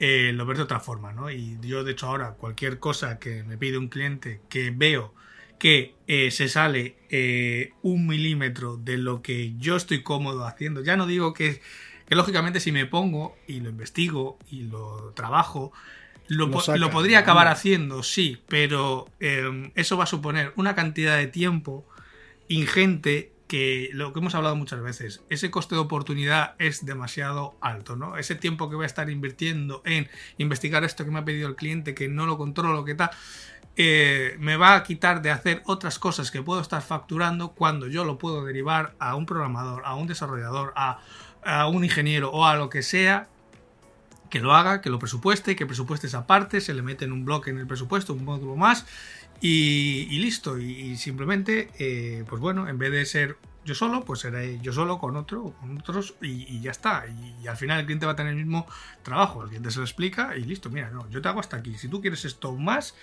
lo ves de otra forma, ¿no? Y yo, de hecho, ahora cualquier cosa que me pide un cliente que veo que eh, se sale eh, un milímetro de lo que yo estoy cómodo haciendo. Ya no digo que, lógicamente si me pongo y lo investigo y lo trabajo, lo, podría acabar haciendo, sí, pero em, eso va a suponer una cantidad de tiempo ingente que lo que hemos hablado muchas veces, ese coste de oportunidad es demasiado alto, ¿no? Ese tiempo que voy a estar invirtiendo en investigar esto que me ha pedido el cliente, que no lo controlo, que tal, eh, me va a quitar de hacer otras cosas que puedo estar facturando cuando yo lo puedo derivar a un programador, a un desarrollador, a, un ingeniero o a lo que sea que lo haga, que lo presupueste, que presupueste esa parte, se le mete en un bloque en el presupuesto, un módulo más y, listo. Y, simplemente, eh, pues bueno, en vez de ser yo solo, pues seré yo solo con otro con otros y, ya está. Y, al final el cliente va a tener el mismo trabajo. El cliente se lo explica y listo, mira, no, yo te hago hasta aquí. Si tú quieres esto más,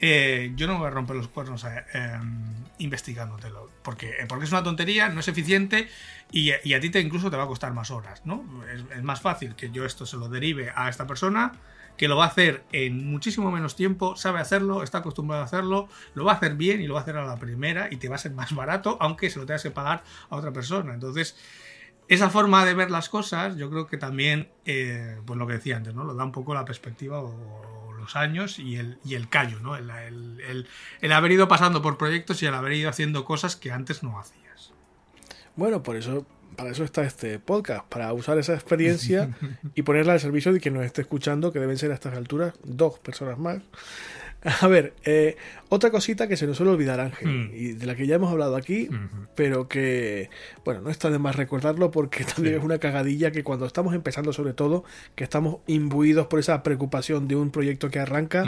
eh, yo no voy a romper los cuernos eh, em, investigándotelo. Porque, eh, porque es una tontería, no es eficiente y, a ti te incluso te va a costar más horas, ¿no? es más fácil que yo esto se lo derive a esta persona que lo va a hacer en muchísimo menos tiempo, sabe hacerlo, está acostumbrado a hacerlo, lo va a hacer bien y lo va a hacer a la primera y te va a ser más barato, aunque se lo tengas que pagar a otra persona. Entonces, esa forma de ver las cosas, yo creo que también, eh, pues lo que decía antes, ¿no? Lo da un poco la perspectiva o, los años y el, y el callo, ¿no? El, el, haber ido pasando por proyectos y el haber ido haciendo cosas que antes no hacías. Bueno, por eso para eso está este podcast, para usar esa experiencia y ponerla al servicio de quien nos esté escuchando, que deben ser a estas alturas dos personas más. A ver, eh, otra cosita que se nos suele olvidar, Ángel, Hmm. y de la que ya hemos hablado aquí, pero que, bueno, no está de más recordarlo porque también Sí. es una cagadilla que cuando estamos empezando, sobre todo, que estamos imbuidos por esa preocupación de un proyecto que arranca,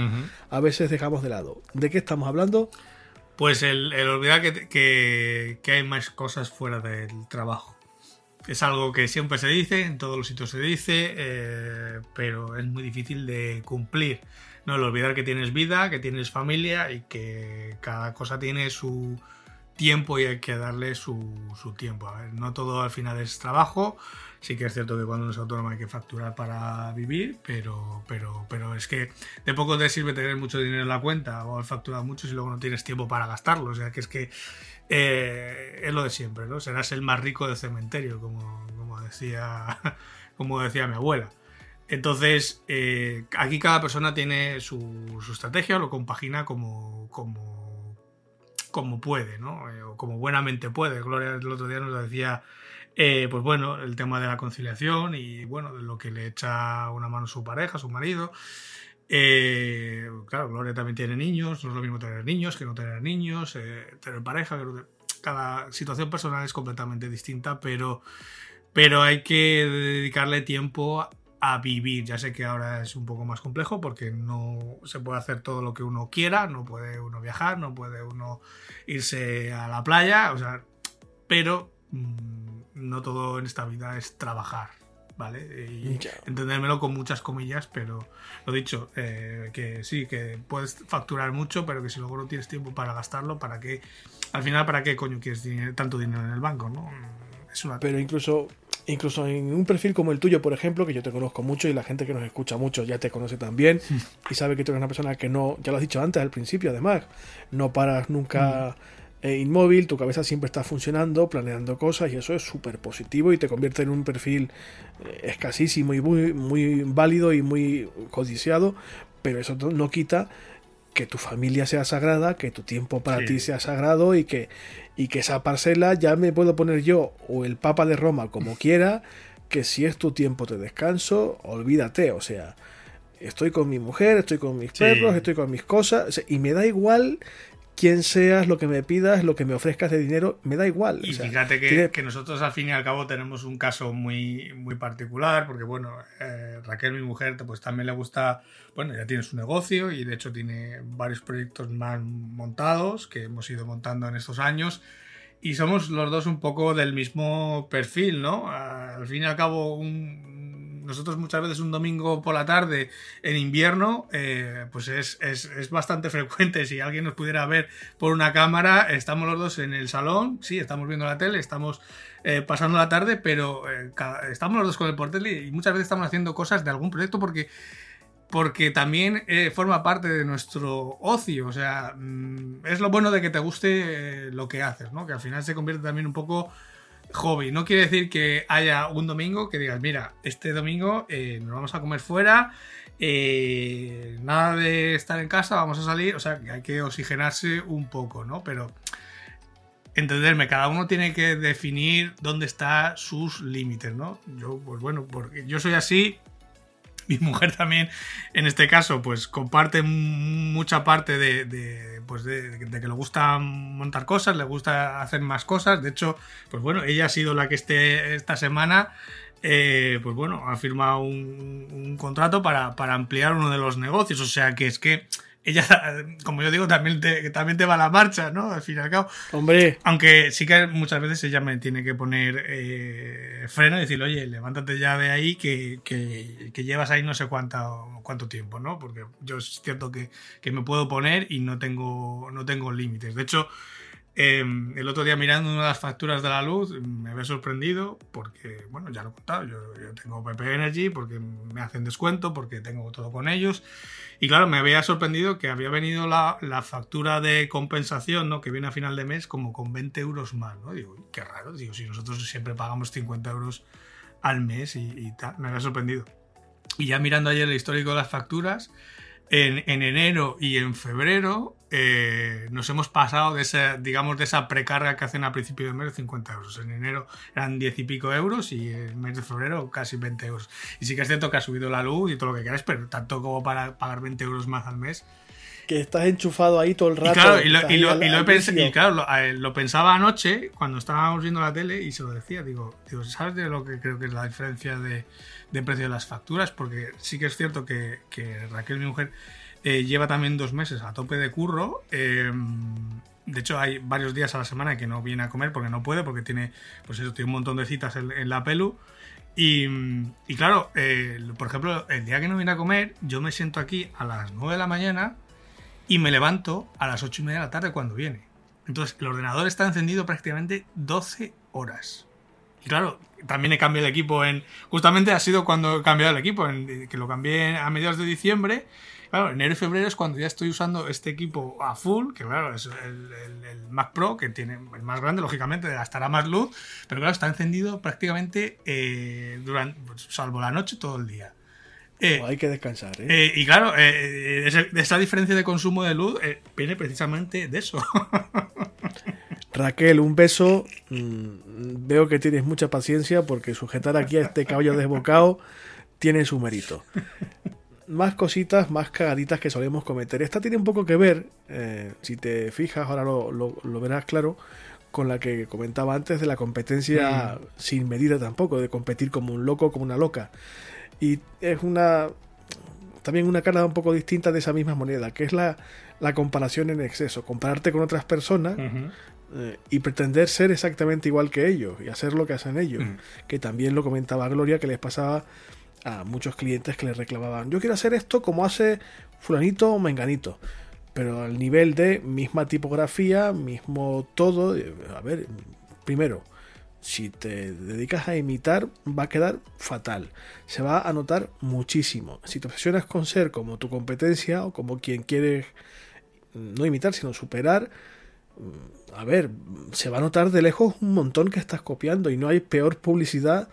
a veces dejamos de lado. ¿De qué estamos hablando? Pues el, el olvidar que, que- que hay más cosas fuera del trabajo. Es algo que siempre se dice, en todos los sitios se dice, eh, pero es muy difícil de cumplir. No el olvidar que tienes vida, que tienes familia y que cada cosa tiene su tiempo y hay que darle su, tiempo. A ver, no todo al final es trabajo. Sí que es cierto que cuando uno es autónomo hay que facturar para vivir, pero, pero, pero es que de poco te sirve tener mucho dinero en la cuenta o haber facturado mucho si luego no tienes tiempo para gastarlo. O sea que es que eh, es lo de siempre, ¿no? Serás el más rico del cementerio, como, como decía, como decía mi abuela. Entonces, eh, aquí cada persona tiene su, su estrategia, lo compagina como, como, como puede, ¿no? Eh, o como buenamente puede. Gloria el otro día nos decía, pues bueno, el tema de la conciliación y bueno, de lo que le echa una mano su pareja, su marido. Eh, claro, Gloria también tiene niños, no es lo mismo tener niños que no tener niños, eh, tener pareja, cada situación personal es completamente distinta, pero, pero hay que dedicarle tiempo a vivir. Ya sé que ahora es un poco más complejo porque no se puede hacer todo lo que uno quiera, no puede uno viajar, no puede uno irse a la playa, o sea, pero mm, no todo en esta vida es trabajar, ¿vale? Y Ya. entendérmelo con muchas comillas, pero lo dicho, eh, que sí, que puedes facturar mucho, pero que si luego no tienes tiempo para gastarlo, ¿para qué? Al final, ¿para qué coño quieres dinero- tanto dinero en el banco, no? Es una... Pero incluso, incluso en un perfil como el tuyo, por ejemplo, que yo te conozco mucho y la gente que nos escucha mucho ya te conoce también y sabe que tú eres una persona que no, ya lo has dicho antes al principio, además, no paras nunca eh, inmóvil, tu cabeza siempre está funcionando, planeando cosas y eso es súper positivo y te convierte en un perfil eh, escasísimo y muy, muy válido y muy codiciado, pero eso no- quita que tu familia sea sagrada, que tu tiempo para Sí. ti sea sagrado y que, y que esa parcela ya me puedo poner yo o el Papa de Roma como quiera, que si es tu tiempo de descanso, olvídate, o sea, estoy con mi mujer, estoy con mis Sí. perros, estoy con mis cosas, y me da igual quién seas, lo que me pidas, lo que me ofrezcas de dinero, me da igual. Y o sea, fíjate que, tiene- que nosotros al fin y al cabo tenemos un caso muy, muy particular, porque bueno, eh, Raquel, mi mujer, pues también le gusta, bueno, ya tiene su negocio y de hecho tiene varios proyectos más montados que hemos ido montando en estos años. Y somos los dos un poco del mismo perfil, ¿no? Al fin y al cabo, un- nosotros muchas veces un domingo por la tarde en invierno, eh, pues es, es, es bastante frecuente. Si alguien nos pudiera ver por una cámara, estamos los dos en el salón, sí, estamos viendo la tele, estamos eh, pasando la tarde, pero eh, estamos los dos con el portel y, muchas veces estamos haciendo cosas de algún proyecto porque porque también forma parte de nuestro ocio. O sea, mm, es lo bueno de que te guste lo que haces, ¿no? Que al final se convierte también un poco hobby. No quiere decir que haya un domingo que digas, mira, este domingo eh, nos vamos a comer fuera, eh, nada de estar en casa, vamos a salir. O sea, que hay que oxigenarse un poco, ¿no? Pero entenderme, cada uno tiene que definir dónde están sus límites, ¿no? Yo, pues bueno, porque yo soy así, mi mujer también, en este caso, pues comparte mucha parte de, pues de, de que le gusta montar cosas, le gusta hacer más cosas. De hecho, pues bueno, ella ha sido la que este, esta semana, eh, pues bueno, ha firmado un, un contrato para, para ampliar uno de los negocios. O sea que es que ella, como yo digo, también te, también te va a la marcha, ¿no? Al fin y al cabo. Hombre, Aunque sí que muchas veces ella me tiene que poner eh, freno y decirle, oye, levántate ya de ahí que, que- que llevas ahí no sé cuánto, cuánto tiempo, ¿no? Porque yo es cierto que, que me puedo poner y no tengo, no tengo límites. De hecho, eh, el otro día mirando una de las facturas de la luz me había sorprendido porque, bueno, ya lo he contado, yo, yo tengo PP Energy porque me hacen descuento, porque tengo todo con ellos. Y claro, me había sorprendido que había venido la, la factura de compensación, ¿no? Que viene a final de mes como con 20 euros más, ¿no? Digo, "Uy, qué raro, digo, si nosotros siempre pagamos 50 euros al mes y, y tal, me había sorprendido. Y ya mirando ayer el histórico de las facturas, en, enero y en febrero eh, nos hemos pasado de esa, digamos, de esa precarga que hacen a principio de mes de 50 euros. En enero eran 10 y pico euros y en el mes de febrero casi 20 euros. Y sí que es cierto que ha subido la luz y todo lo que quieras, pero tanto como para pagar 20 euros más al mes. Que estás enchufado ahí todo el rato. Y claro, y lo, pensaba anoche cuando estábamos viendo la tele y se lo decía. Digo, digo ¿sabes de lo que creo que es la diferencia de, precio de las facturas? Porque sí que es cierto que, que Raquel, mi mujer, eh, lleva también dos meses a tope de curro. Eh, de hecho, hay varios días a la semana que no viene a comer porque no puede, porque tiene, pues eso, tiene un montón de citas en, la pelu. Y, claro, eh, por ejemplo, el día que no viene a comer, yo me siento aquí a las 9 de la mañana y me levanto a las 8 y media de la tarde cuando viene. Entonces, el ordenador está encendido prácticamente 12 horas. Y claro, también he cambiado el equipo en. Justamente ha sido cuando he cambiado el equipo, que lo cambié a mediados de diciembre Claro, enero y febrero es cuando ya estoy usando este equipo a full, que claro, es el, Mac Pro, que tiene el más grande, lógicamente, gastará más luz, pero claro, está encendido prácticamente eh, durante, pues, salvo la noche, todo el día. Eh, hay que descansar. ¿eh? ¿eh? y claro, esa diferencia de consumo de luz viene precisamente de eso. Raquel, un beso. Mm, veo que tienes mucha paciencia porque sujetar aquí a este caballo desbocado tiene su mérito más cositas, más cagaditas que solemos cometer. Esta tiene un poco que ver, si te fijas, ahora lo, verás claro, con la que comentaba antes de la competencia mm. sin medida tampoco, de competir como un loco, como una loca. Y es una también una cara un poco distinta de esa misma moneda, que es la, la comparación en exceso, compararte con otras personas eh, y pretender ser exactamente igual que ellos y hacer lo que hacen ellos, que también lo comentaba Gloria, que les pasaba a muchos clientes que le reclamaban, yo quiero hacer esto como hace fulanito o menganito, pero al nivel de misma tipografía, mismo todo, eh, a ver, primero, si te dedicas a imitar va a quedar fatal, se va a notar muchísimo. Si te obsesionas con ser como tu competencia o como quien quieres no imitar, sino superar, mm, a ver, se va a notar de lejos un montón que estás copiando y no hay peor publicidad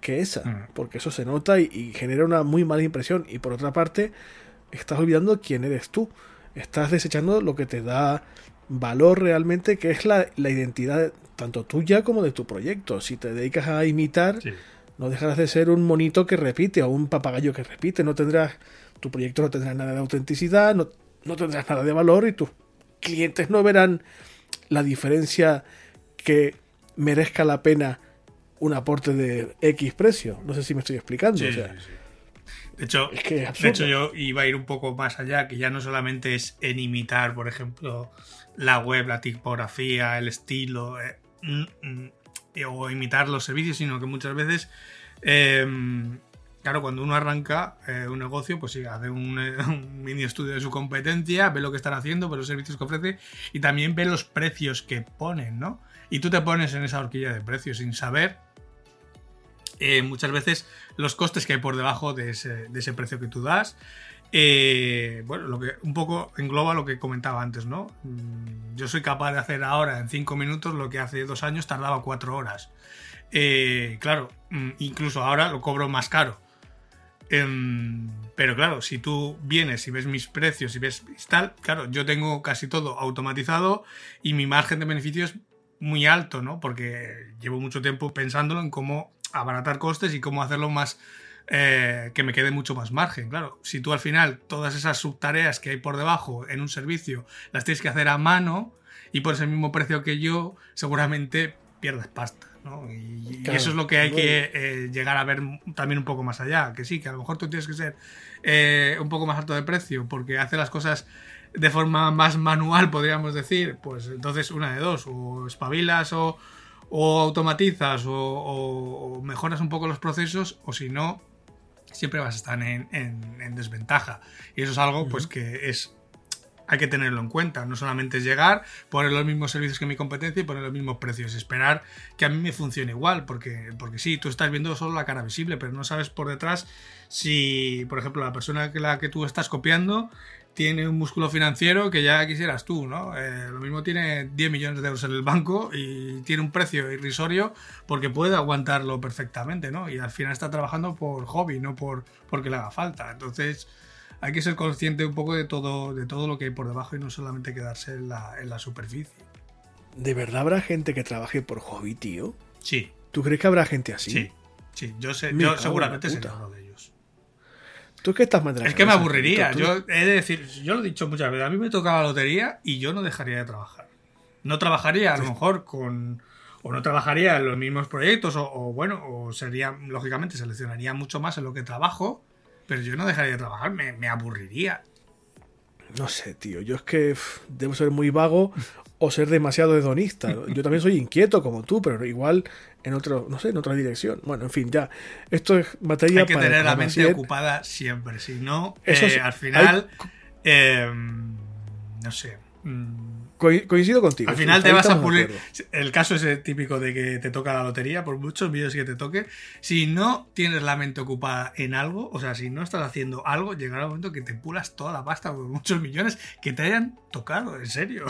que esa, mm. porque eso se nota y, genera una muy mala impresión. Y por otra parte, estás olvidando quién eres tú. Estás desechando lo que te da valor realmente, que es la, identidad tanto tuya como de tu proyecto. Si te dedicas a imitar, no dejarás de ser un monito que repite o un papagayo que repite. No tendrás, tu proyecto no tendrá nada de autenticidad, no, no tendrás nada de valor y tus clientes no verán la diferencia que merezca la pena un aporte de X precio. No sé si me estoy explicando. De hecho, de hecho, yo iba a ir un poco más allá, que ya no solamente es en imitar, por ejemplo, la web, la tipografía, el estilo, eh, mm, mm, o imitar los servicios, sino que muchas veces, em, claro, cuando uno arranca eh, un negocio, pues sí, hace un, un, mini estudio de su competencia, ve lo que están haciendo, ve los servicios que ofrece y también ve los precios que ponen, ¿no? Y tú te pones en esa horquilla de precios sin saber eh, muchas veces los costes que hay por debajo de ese, precio que tú das. Eh, bueno, lo que un poco engloba lo que comentaba antes, ¿no? Mm, yo soy capaz de hacer ahora en 5 minutos lo que hace dos años tardaba 4 horas. Eh, claro, mm, incluso ahora lo cobro más caro. Em, pero claro, si tú vienes y ves mis precios y ves tal, claro, yo tengo casi todo automatizado y mi margen de beneficio es muy alto, ¿no? Porque llevo mucho tiempo pensándolo en cómo abaratar costes y cómo hacerlo más eh, que me quede mucho más margen. Claro, si tú al final todas esas subtareas que hay por debajo en un servicio las tienes que hacer a mano y por ese mismo precio que yo, seguramente pierdes pasta. ¿no? Y, eso es lo que hay que eh, llegar a ver también un poco más allá. Que sí, que a lo mejor tú tienes que ser eh, un poco más alto de precio porque hace las cosas de forma más manual, podríamos decir. Pues entonces una de dos, o espabilas o o automatizas o, mejoras un poco los procesos o si no, siempre vas a estar en, desventaja. Y eso es algo pues que es hay que tenerlo en cuenta. No solamente es llegar, poner los mismos servicios que mi competencia y poner los mismos precios. Esperar que a mí me funcione igual. Porque, porque sí, tú estás viendo solo la cara visible, pero no sabes por detrás si, por ejemplo, la persona que la que tú estás copiando tiene un músculo financiero que ya quisieras tú, ¿no? Eh, lo mismo tiene 10 millones de euros en el banco y tiene un precio irrisorio porque puede aguantarlo perfectamente, ¿no? Y al final está trabajando por hobby, no por porque le haga falta. Entonces, hay que ser consciente un poco de todo, de todo lo que hay por debajo y no solamente quedarse en la, en la superficie. ¿De verdad habrá gente que trabaje por hobby, tío? Sí. ¿Tú crees que habrá gente así? Sí, sí. Yo, sé, Me yo seguramente uno de ellos. ¿Tú qué estás la Es que me aburriría. Tú- Yo he de decir, yo lo he dicho muchas veces, a mí me toca la lotería y yo no dejaría de trabajar. No trabajaría a lo mejor con... O no trabajaría en los mismos proyectos, o, o, bueno, o sería, lógicamente, seleccionaría mucho más en lo que trabajo, pero yo no dejaría de trabajar, me, me aburriría. No sé, tío. Yo es que debo ser muy vago o ser demasiado hedonista. Yo también soy inquieto como tú, pero igual en otro, no sé, en otra dirección. Bueno, en fin, ya. Esto es materia Hay que para tener la mente 100. ocupada siempre, si no, Eso eh, sí, al final, hay- eh, no sé. mm, Co- Coincido contigo. Al sí, final te vas a pulir. El caso ese típico de que te toca la lotería, por muchos vídeos que te toque. Si no tienes la mente ocupada en algo, o sea, si no estás haciendo algo, llegará el momento que te pulas toda la pasta por muchos millones que te hayan tocado, en serio.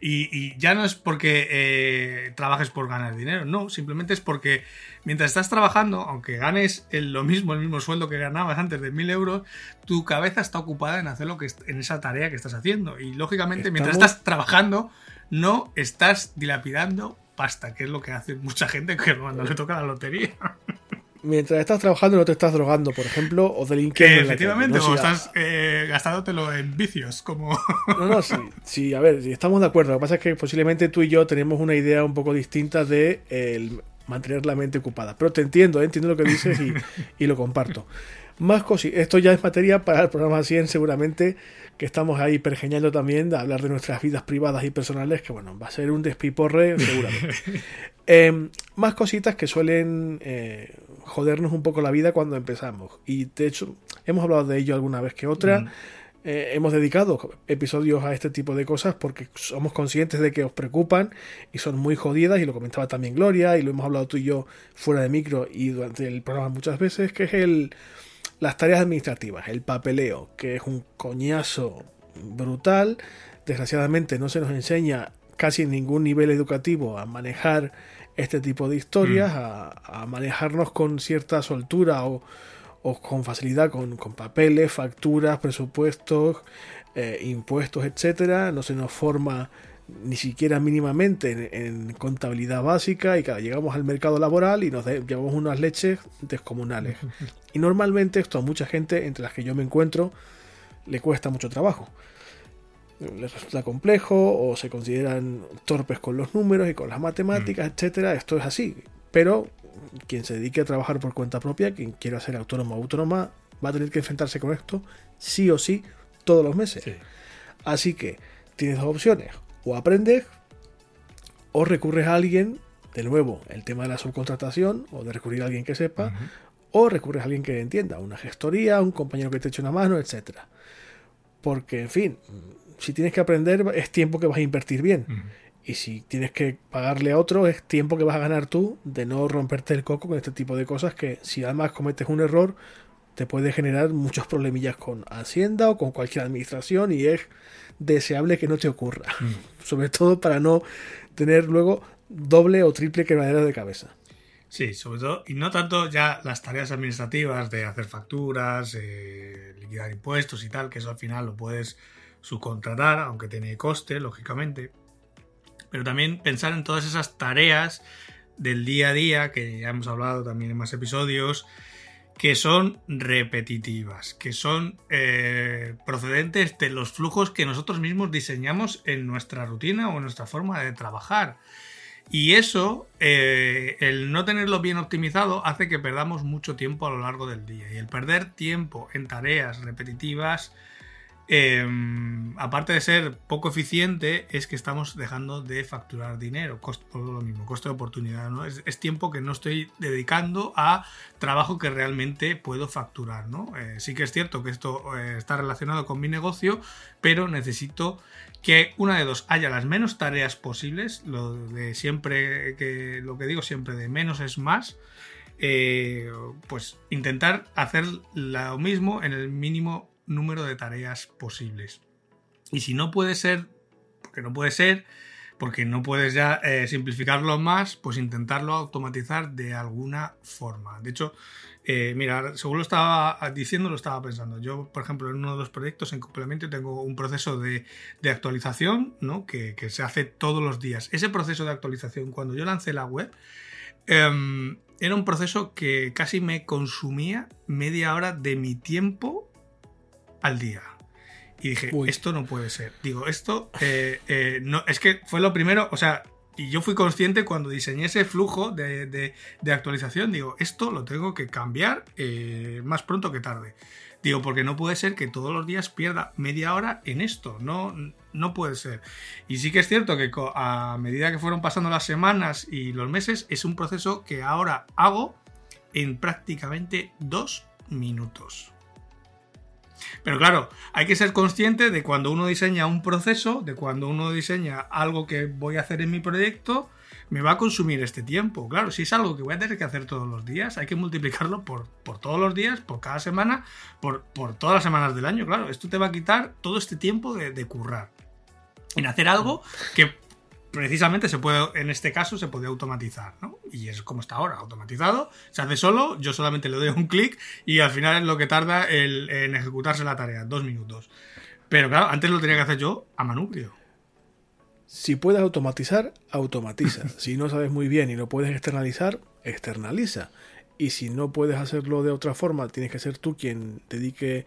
Y, y ya no es porque eh, trabajes por ganar dinero, no, simplemente es porque mientras estás trabajando, aunque ganes el- lo mismo, el mismo sueldo que ganabas antes de mil euros, tu cabeza está ocupada en hacer lo que en esa tarea que estás haciendo. Y lógicamente, mientras estás trabajando, no estás dilapidando pasta, que es lo que hace mucha gente que cuando le toca la lotería. Mientras estás trabajando no te estás drogando, por ejemplo, o delinquiendo. efectivamente, ¿no? o estás eh, gastándotelo en vicios, como... No, no, sí, sí, a ver, estamos de acuerdo. Lo que pasa es que posiblemente tú y yo tenemos una idea un poco distinta de el mantener la mente ocupada. Pero te entiendo, ¿eh? entiendo lo que dices y, y lo comparto. Más cositas. Esto ya es materia para el programa 100, seguramente, que estamos ahí pergeñando también de hablar de nuestras vidas privadas y personales, que bueno, va a ser un despiporre, seguramente. Eh, más cositas que suelen eh, jodernos un poco la vida cuando empezamos. Y de hecho, hemos hablado de ello alguna vez que otra. Mm. Eh, hemos dedicado episodios a este tipo de cosas porque somos conscientes de que os preocupan y son muy jodidas y lo comentaba también Gloria y lo hemos hablado tú y yo fuera de micro y durante el programa muchas veces que es el las tareas administrativas, el papeleo, que es un coñazo brutal. Desgraciadamente no se nos enseña casi en ningún nivel educativo a manejar este tipo de historias, a, a manejarnos con cierta soltura o, o con facilidad con, con papeles, facturas, presupuestos, eh, impuestos, etcétera. No se nos forma ni siquiera mínimamente en, en contabilidad básica y claro, llegamos al mercado laboral y nos de- llevamos unas leches descomunales. Y normalmente esto a mucha gente, entre las que yo me encuentro, le cuesta mucho trabajo. Les resulta complejo o se consideran torpes con los números y con las matemáticas, etcétera. Esto es así. Pero quien se dedique a trabajar por cuenta propia, quien quiera ser autónomo o autónoma, va a tener que enfrentarse con esto sí o sí todos los meses. Sí. Así que tienes dos opciones. O aprendes o recurres a alguien, de nuevo, el tema de la subcontratación, o de recurrir a alguien que sepa, o recurres a alguien que entienda, una gestoría, un compañero que te eche una mano, etcétera. Porque, en fin, si tienes que aprender, es tiempo que vas a invertir bien. Y si tienes que pagarle a otro, es tiempo que vas a ganar tú de no romperte el coco con este tipo de cosas que si además cometes un error, te puede generar muchos problemillas con Hacienda o con cualquier administración y es deseable que no te ocurra. Sobre todo para no tener luego doble o triple quebradera de cabeza. Sí, sobre todo, y no tanto ya las tareas administrativas de hacer facturas, eh, liquidar impuestos y tal, que eso al final lo puedes subcontratar, aunque tiene coste, lógicamente. Pero también pensar en todas esas tareas del día a día, que ya hemos hablado también en más episodios, que son repetitivas, que son eh, procedentes de los flujos que nosotros mismos diseñamos en nuestra rutina o en nuestra forma de trabajar. Y eso, eh, el no tenerlo bien optimizado, hace que perdamos mucho tiempo a lo largo del día. Y el perder tiempo en tareas repetitivas, eh, aparte de ser poco eficiente, es que estamos dejando de facturar dinero. Costo, lo mismo, costo de oportunidad. ¿no? Es, es tiempo que no estoy dedicando a trabajo que realmente puedo facturar. ¿no? Eh, sí que es cierto que esto eh, está relacionado con mi negocio, pero necesito que una de dos haya las menos tareas posibles, lo de siempre que lo que digo siempre de menos es más, eh, pues intentar hacer lo mismo en el mínimo número de tareas posibles. Y si no puede ser, porque no puede ser, porque no puedes ya eh, simplificarlo más, pues intentarlo automatizar de alguna forma. De hecho, Eh, mira, según lo estaba diciendo, lo estaba pensando. Yo, por ejemplo, en uno de los proyectos en complemento tengo un proceso de, actualización ¿no? que, se hace todos los días. Ese proceso de actualización, cuando yo lancé la web, em, era un proceso que casi me consumía media hora de mi tiempo al día. Y dije, esto no puede ser. Digo, esto eh, eh, no, es que fue lo primero, o sea, y yo fui consciente cuando diseñé ese flujo de, actualización, digo, esto lo tengo que cambiar eh, más pronto que tarde. Digo, porque no puede ser que todos los días pierda media hora en esto, no, no puede ser. Y sí que es cierto que a medida que fueron pasando las semanas y los meses, es un proceso que ahora hago en prácticamente dos minutos. Pero claro, hay que ser consciente de cuando uno diseña un proceso, de cuando uno diseña algo que voy a hacer en mi proyecto, me va a consumir este tiempo. Claro, si es algo que voy a tener que hacer todos los días, hay que multiplicarlo por, por todos los días, por cada semana, por, por, todas las semanas del año. Claro, esto te va a quitar todo este tiempo de, de currar en hacer algo que precisamente se puede, en este caso, se puede automatizar, ¿no? Y es como está ahora, automatizado, se hace solo, yo solamente le doy un clic y al final es lo que tarda en ejecutarse la tarea, dos minutos. Pero claro, antes lo tenía que hacer yo a manubrio. Si puedes automatizar, automatiza. si no sabes muy bien y no puedes externalizar, externaliza. Y si no puedes hacerlo de otra forma, tienes que ser tú quien dedique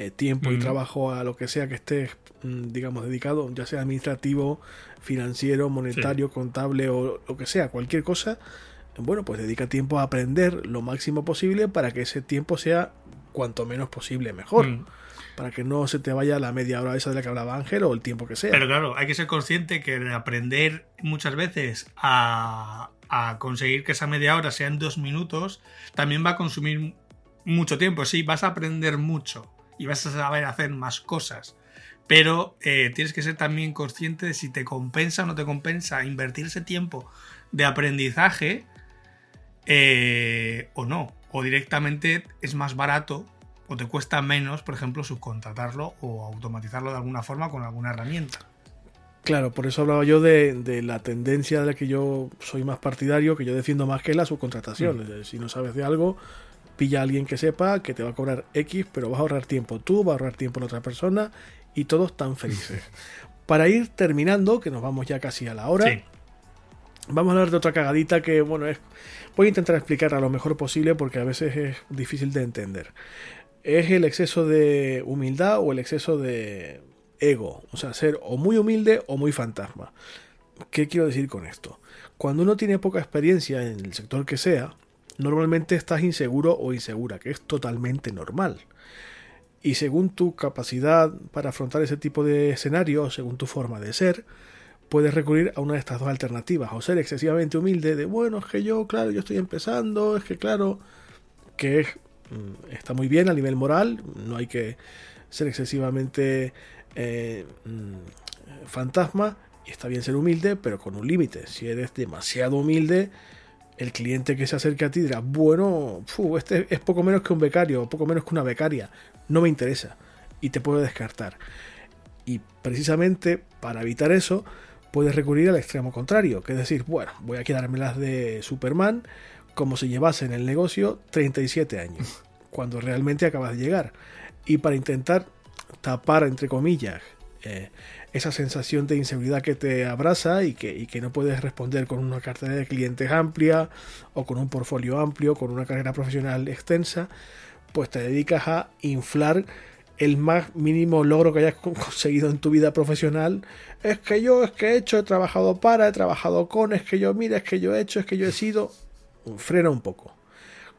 eh, tiempo y trabajo a lo que sea que estés, mm, digamos, dedicado, ya sea administrativo, financiero, monetario, contable o lo que sea, cualquier cosa, bueno, pues dedica tiempo a aprender lo máximo posible para que ese tiempo sea cuanto menos posible mejor. Mm. Para que no se te vaya la media hora esa de la que hablaba Ángel o el tiempo que sea. Pero claro, hay que ser consciente que aprender muchas veces a, a conseguir que esa media hora sean dos minutos también va a consumir mucho tiempo. Sí, vas a aprender mucho y vas a saber hacer más cosas. Pero eh, tienes que ser también consciente de si te compensa o no te compensa invertir ese tiempo de aprendizaje eh, o no. O directamente es más barato o te cuesta menos, por ejemplo, subcontratarlo o automatizarlo de alguna forma con alguna herramienta. Claro, por eso hablaba yo de, la tendencia de la que yo soy más partidario, que yo defiendo más que la subcontratación. Mm. Si no sabes de algo, pilla a alguien que sepa que te va a cobrar X, pero vas a ahorrar tiempo tú, vas a ahorrar tiempo la otra persona y todos están felices. Para ir terminando, que nos vamos ya casi a la hora, vamos a hablar de otra cagadita que, bueno, es, voy a intentar explicar lo mejor posible porque a veces es difícil de entender. Es el exceso de humildad o el exceso de ego, o sea, ser o muy humilde o muy fantasma. ¿Qué quiero decir con esto? Cuando uno tiene poca experiencia en el sector que sea, normalmente estás inseguro o insegura, que es totalmente normal. Y según tu capacidad para afrontar ese tipo de escenario, según tu forma de ser, puedes recurrir a una de estas dos alternativas, o ser excesivamente humilde de, bueno, es que yo, claro, yo estoy empezando, es que claro, que mm, está muy bien a nivel moral, no hay que ser excesivamente eh, mm, fantasma, y está bien ser humilde, pero con un límite. Si eres demasiado humilde, el cliente que se acerque a ti dirá, bueno, este es poco menos que un becario, poco menos que una becaria, no me interesa y te puedo descartar. Y precisamente para evitar eso, puedes recurrir al extremo contrario, que es decir, bueno, voy a quedarme las de Superman como si llevase en el negocio 37 años, cuando realmente acabas de llegar. Y para intentar tapar, entre comillas, eh, esa sensación de inseguridad que te abraza y que, y que no puedes responder con una cartera de clientes amplia o con un portfolio amplio, con una carrera profesional extensa, pues te dedicas a inflar el más mínimo logro que hayas conseguido en tu vida profesional. Es que yo, es que he hecho, he trabajado para, he trabajado con, es que yo, mira, es que yo he hecho, es que yo he sido. Frena un poco.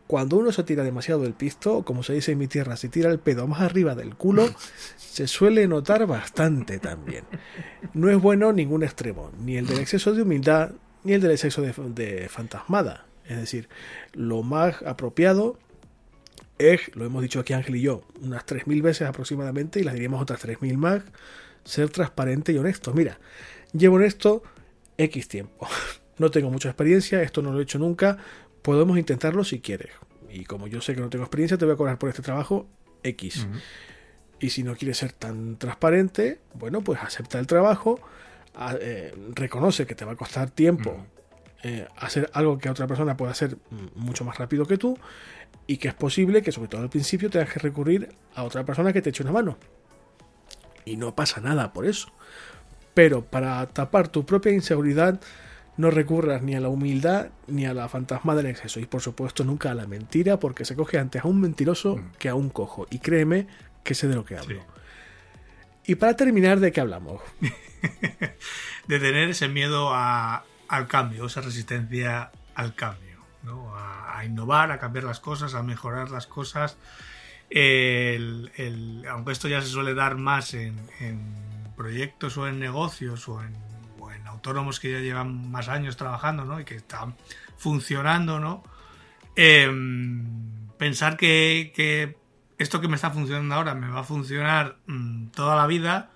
Cuando uno se tira demasiado del pisto, como se dice en mi tierra, se tira el pedo más arriba del culo, se suele notar bastante también. No es bueno ningún extremo, ni el del exceso de humildad, ni el del exceso de, fantasmada. Es decir, lo más apropiado es, lo hemos dicho aquí Ángel y yo, unas 3.000 veces aproximadamente, y las diríamos otras 3.000 más, ser transparente y honesto. Mira, llevo en esto X tiempo. No tengo mucha experiencia, esto no lo he hecho nunca, podemos intentarlo si quieres. Y como yo sé que no tengo experiencia, te voy a cobrar por este trabajo X. Y si no quieres ser tan transparente, bueno, pues acepta el trabajo, eh, reconoce que te va a costar tiempo eh, hacer algo que otra persona puede hacer mucho más rápido que tú y que es posible que sobre todo al principio tengas que recurrir a otra persona que te eche una mano. Y no pasa nada por eso. Pero para tapar tu propia inseguridad no recurras ni a la humildad ni a la fantasma del exceso y por supuesto nunca a la mentira porque se coge antes a un mentiroso mm. que a un cojo. Y créeme que sé de lo que hablo. Y para terminar, ¿de qué hablamos? de tener ese miedo al cambio, esa resistencia al cambio, ¿no? a, innovar, a cambiar las cosas, a mejorar las cosas. aunque esto ya se suele dar más en, proyectos o en negocios o en, autónomos que ya llevan más años trabajando ¿no? y que están funcionando, ¿no? Em, pensar que esto que me está funcionando ahora me va a funcionar mm, toda la vida,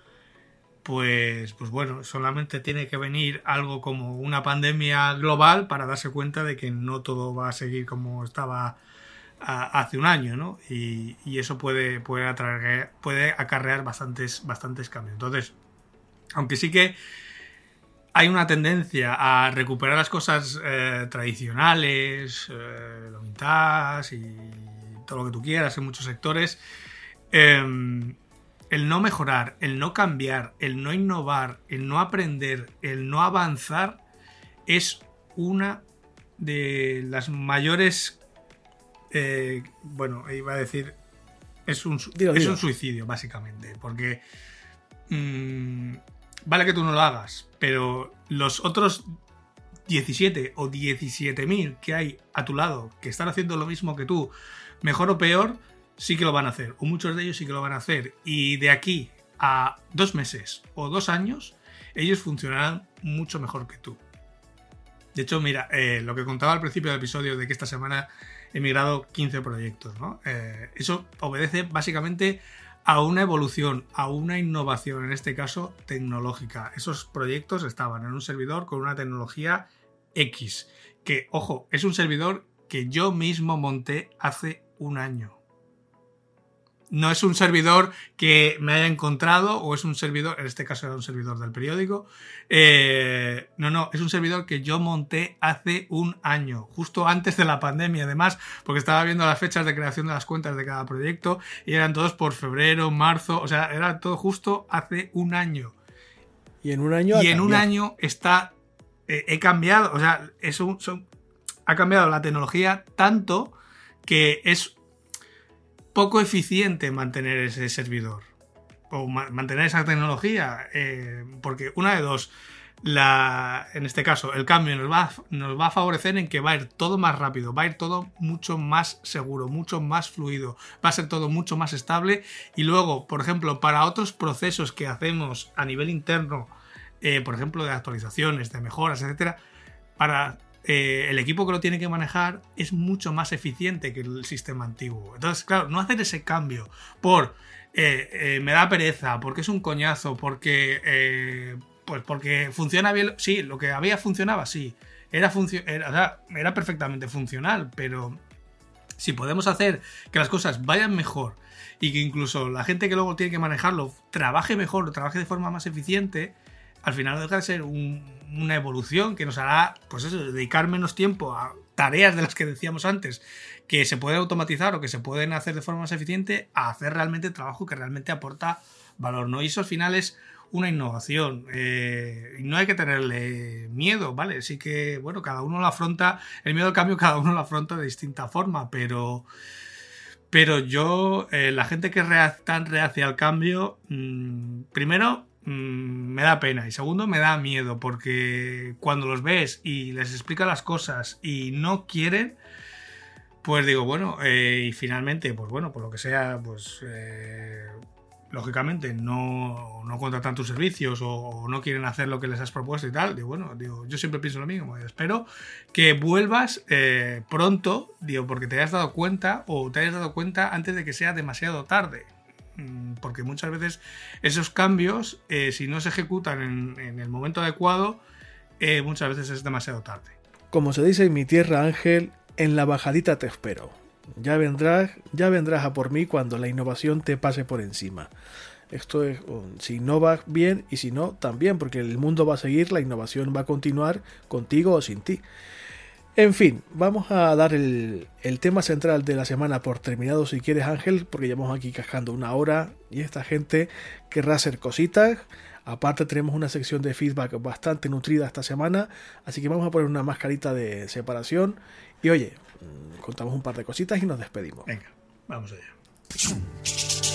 pues, pues bueno, solamente tiene que venir algo como una pandemia global para darse cuenta de que no todo va a seguir como estaba hace un año, ¿no? Y, eso puede, atraer, puede acarrear bastantes, bastantes cambios. Entonces, aunque sí que hay una tendencia a recuperar las cosas eh, tradicionales, eh, lo vintage y todo lo que tú quieras en muchos sectores, em, el no mejorar, el no cambiar, el no innovar, el no aprender, el no avanzar, es una de las mayores, eh, bueno, iba a decir, es un, es un suicidio, básicamente, porque mm, vale que tú no lo hagas, pero los otros 17 o 17.000 que hay a tu lado que están haciendo lo mismo que tú, mejor o peor, sí que lo van a hacer, o muchos de ellos sí que lo van a hacer. Y de aquí a dos meses o dos años, ellos funcionarán mucho mejor que tú. De hecho, mira, eh, lo que contaba al principio del episodio de que esta semana he migrado 15 proyectos, ¿no? Eh, eso obedece básicamente a una evolución, a una innovación, en este caso tecnológica. Esos proyectos estaban en un servidor con una tecnología X, que, ojo, es un servidor que yo mismo monté hace un año. No es un servidor que me haya encontrado o es un servidor, en este caso era un servidor del periódico. Eh, no, no, es un servidor que yo monté hace un año, justo antes de la pandemia, además, porque estaba viendo las fechas de creación de las cuentas de cada proyecto y eran todos por febrero, marzo, o sea, era todo justo hace un año. Y en un año. Y en un año está. Eh, he cambiado, o sea, es un, ha cambiado la tecnología tanto que es poco eficiente mantener ese servidor o mantener esa tecnología, eh, porque una de dos, la, en este caso, el cambio nos va, nos va a favorecer en que va a ir todo más rápido, va a ir todo mucho más seguro, mucho más fluido, va a ser todo mucho más estable. Y luego, por ejemplo, para otros procesos que hacemos a nivel interno, eh, por ejemplo, de actualizaciones, de mejoras, etcétera, para eh, el equipo que lo tiene que manejar es mucho más eficiente que el sistema antiguo. Entonces, claro, no hacer ese cambio por eh, eh, me da pereza, porque es un coñazo, porque pues porque funciona bien. Sí, lo que había funcionaba, sí. Era, era, era perfectamente funcional, pero si podemos hacer que las cosas vayan mejor y que incluso la gente que luego tiene que manejarlo trabaje mejor, trabaje de forma más eficiente, al final deja de ser una evolución que nos hará, pues eso, dedicar menos tiempo a tareas de las que decíamos antes, que se pueden automatizar o que se pueden hacer de forma más eficiente, a hacer realmente trabajo que realmente aporta valor, ¿no? Y eso al final es una innovación. Eh, no hay que tenerle miedo, ¿vale? Sí que, bueno, cada uno lo afronta, el miedo al cambio cada uno lo afronta de distinta forma, pero... Pero yo, eh, la gente que es tan reacia al cambio, mm, primero, me da pena. Y segundo me da miedo porque cuando los ves y les explica las cosas y no quieren pues digo bueno eh, y finalmente pues bueno por lo que sea pues eh, lógicamente no, no, contratan tus servicios o, no quieren hacer lo que les has propuesto y tal digo bueno digo yo siempre pienso lo mismo espero que vuelvas eh, pronto digo porque te hayas dado cuenta o te hayas dado cuenta antes de que sea demasiado tarde. Mm, porque muchas veces esos cambios, eh, si no se ejecutan en, el momento adecuado, eh, muchas veces es demasiado tarde. Como se dice en mi tierra, Ángel, en la bajadita te espero. Ya vendrás, ya vendrás a por mí cuando la innovación te pase por encima. Esto es, si innova bien y si no, también, porque el mundo va a seguir, la innovación va a continuar contigo o sin ti. En fin, vamos a dar el, tema central de la semana por terminado si quieres Ángel, porque llevamos aquí cascando una hora y esta gente querrá hacer cositas. Aparte tenemos una sección de feedback bastante nutrida esta semana, así que vamos a poner una mascarita de separación y oye, mm, contamos un par de cositas y nos despedimos. Venga, vamos allá.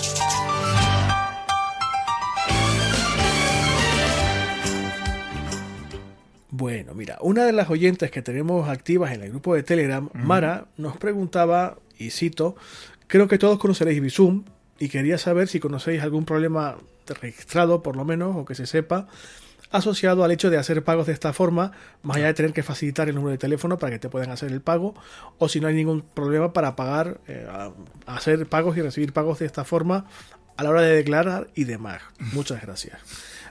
Bueno, mira, una de las oyentes que tenemos activas en el grupo de Telegram, Mara, nos preguntaba, y cito, creo que todos conoceréis Bizum y quería saber si conocéis algún problema registrado, por lo menos, o que se sepa, asociado al hecho de hacer pagos de esta forma, más allá de tener que facilitar el número de teléfono para que te puedan hacer el pago, o si no hay ningún problema para pagar, eh, hacer pagos y recibir pagos de esta forma a la hora de declarar y demás. Muchas gracias.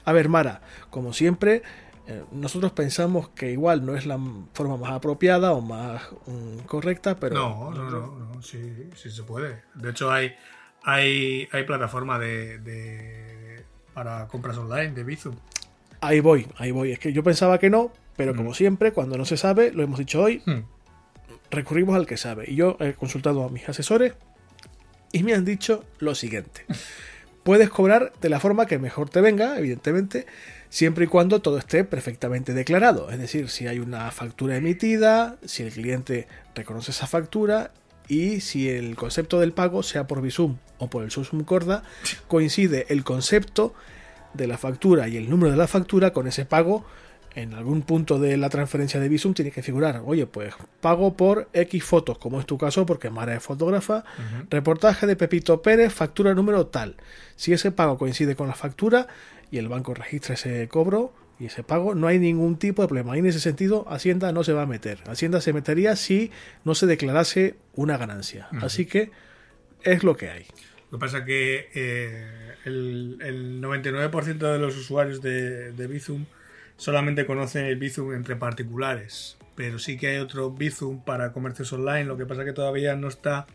A ver, Mara, como siempre, eh, nosotros pensamos que igual no es la forma más apropiada o más mm, correcta, pero... No, no, no, sí, sí se puede. De hecho, hay, hay, hay plataforma de, para compras online de Bizum. Ahí voy, ahí voy. Es que yo pensaba que no, pero como mm. siempre, cuando no se sabe, lo hemos dicho hoy, mm. recurrimos al que sabe. Y yo he consultado a mis asesores y me han dicho lo siguiente. Puedes cobrar de la forma que mejor te venga, evidentemente, siempre y cuando todo esté perfectamente declarado. Es decir, si hay una factura emitida, si el cliente reconoce esa factura y si el concepto del pago, sea por Visum o por el Susum Corda, coincide el concepto de la factura y el número de la factura con ese pago en algún punto de la transferencia de Visum tiene que figurar, oye, pues pago por X fotos, como es tu caso, porque Mara es fotógrafa, reportaje de Pepito Pérez, factura número tal. Si ese pago coincide con la factura, y el banco registra ese cobro y ese pago, no hay ningún tipo de problema. Y en ese sentido, Hacienda no se va a meter. Hacienda se metería si no se declarase una ganancia. Así que es lo que hay. Lo que pasa es que eh, el, 99% de los usuarios de, de, Bizum solamente conocen el Bizum entre particulares. Pero sí que hay otro Bizum para comercios online. Lo que pasa es que todavía no está...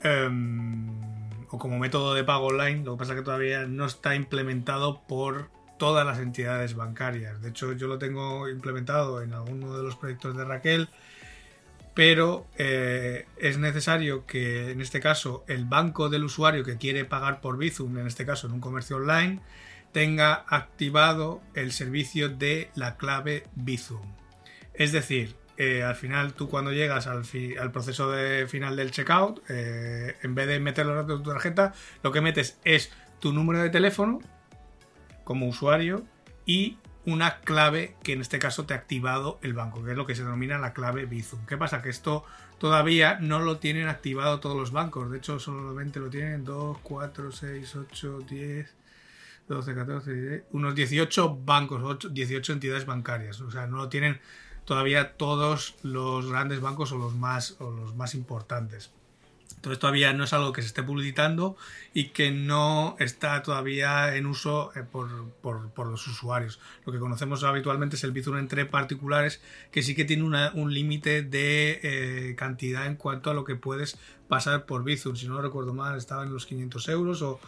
Em, o como método de pago online, lo que pasa es que todavía no está implementado por todas las entidades bancarias. De hecho, yo lo tengo implementado en alguno de los proyectos de Raquel, pero eh, es necesario que en este caso el banco del usuario que quiere pagar por Bizum, en este caso en un comercio online, tenga activado el servicio de la clave Bizum. Es decir, eh, al final tú cuando llegas al, al proceso de final del checkout, eh, en vez de meter los datos de tu tarjeta, lo que metes es tu número de teléfono como usuario y una clave que en este caso te ha activado el banco, que es lo que se denomina la clave Bizum. ¿Qué pasa? Que esto todavía no lo tienen activado todos los bancos. De hecho, solamente lo tienen 2, 4, 6, 8, 10, 12, 14, 10, unos 18 bancos, 18 entidades bancarias. O sea, no lo tienen todavía todos los grandes bancos o los más, los más importantes. Entonces todavía no es algo que se esté publicitando y que no está todavía en uso eh, por, los usuarios. Lo que conocemos habitualmente es el Bizum entre particulares, que sí que tiene un límite de eh, cantidad en cuanto a lo que puedes pasar por Bizum. Si no recuerdo mal, estaba en los 500 euros o,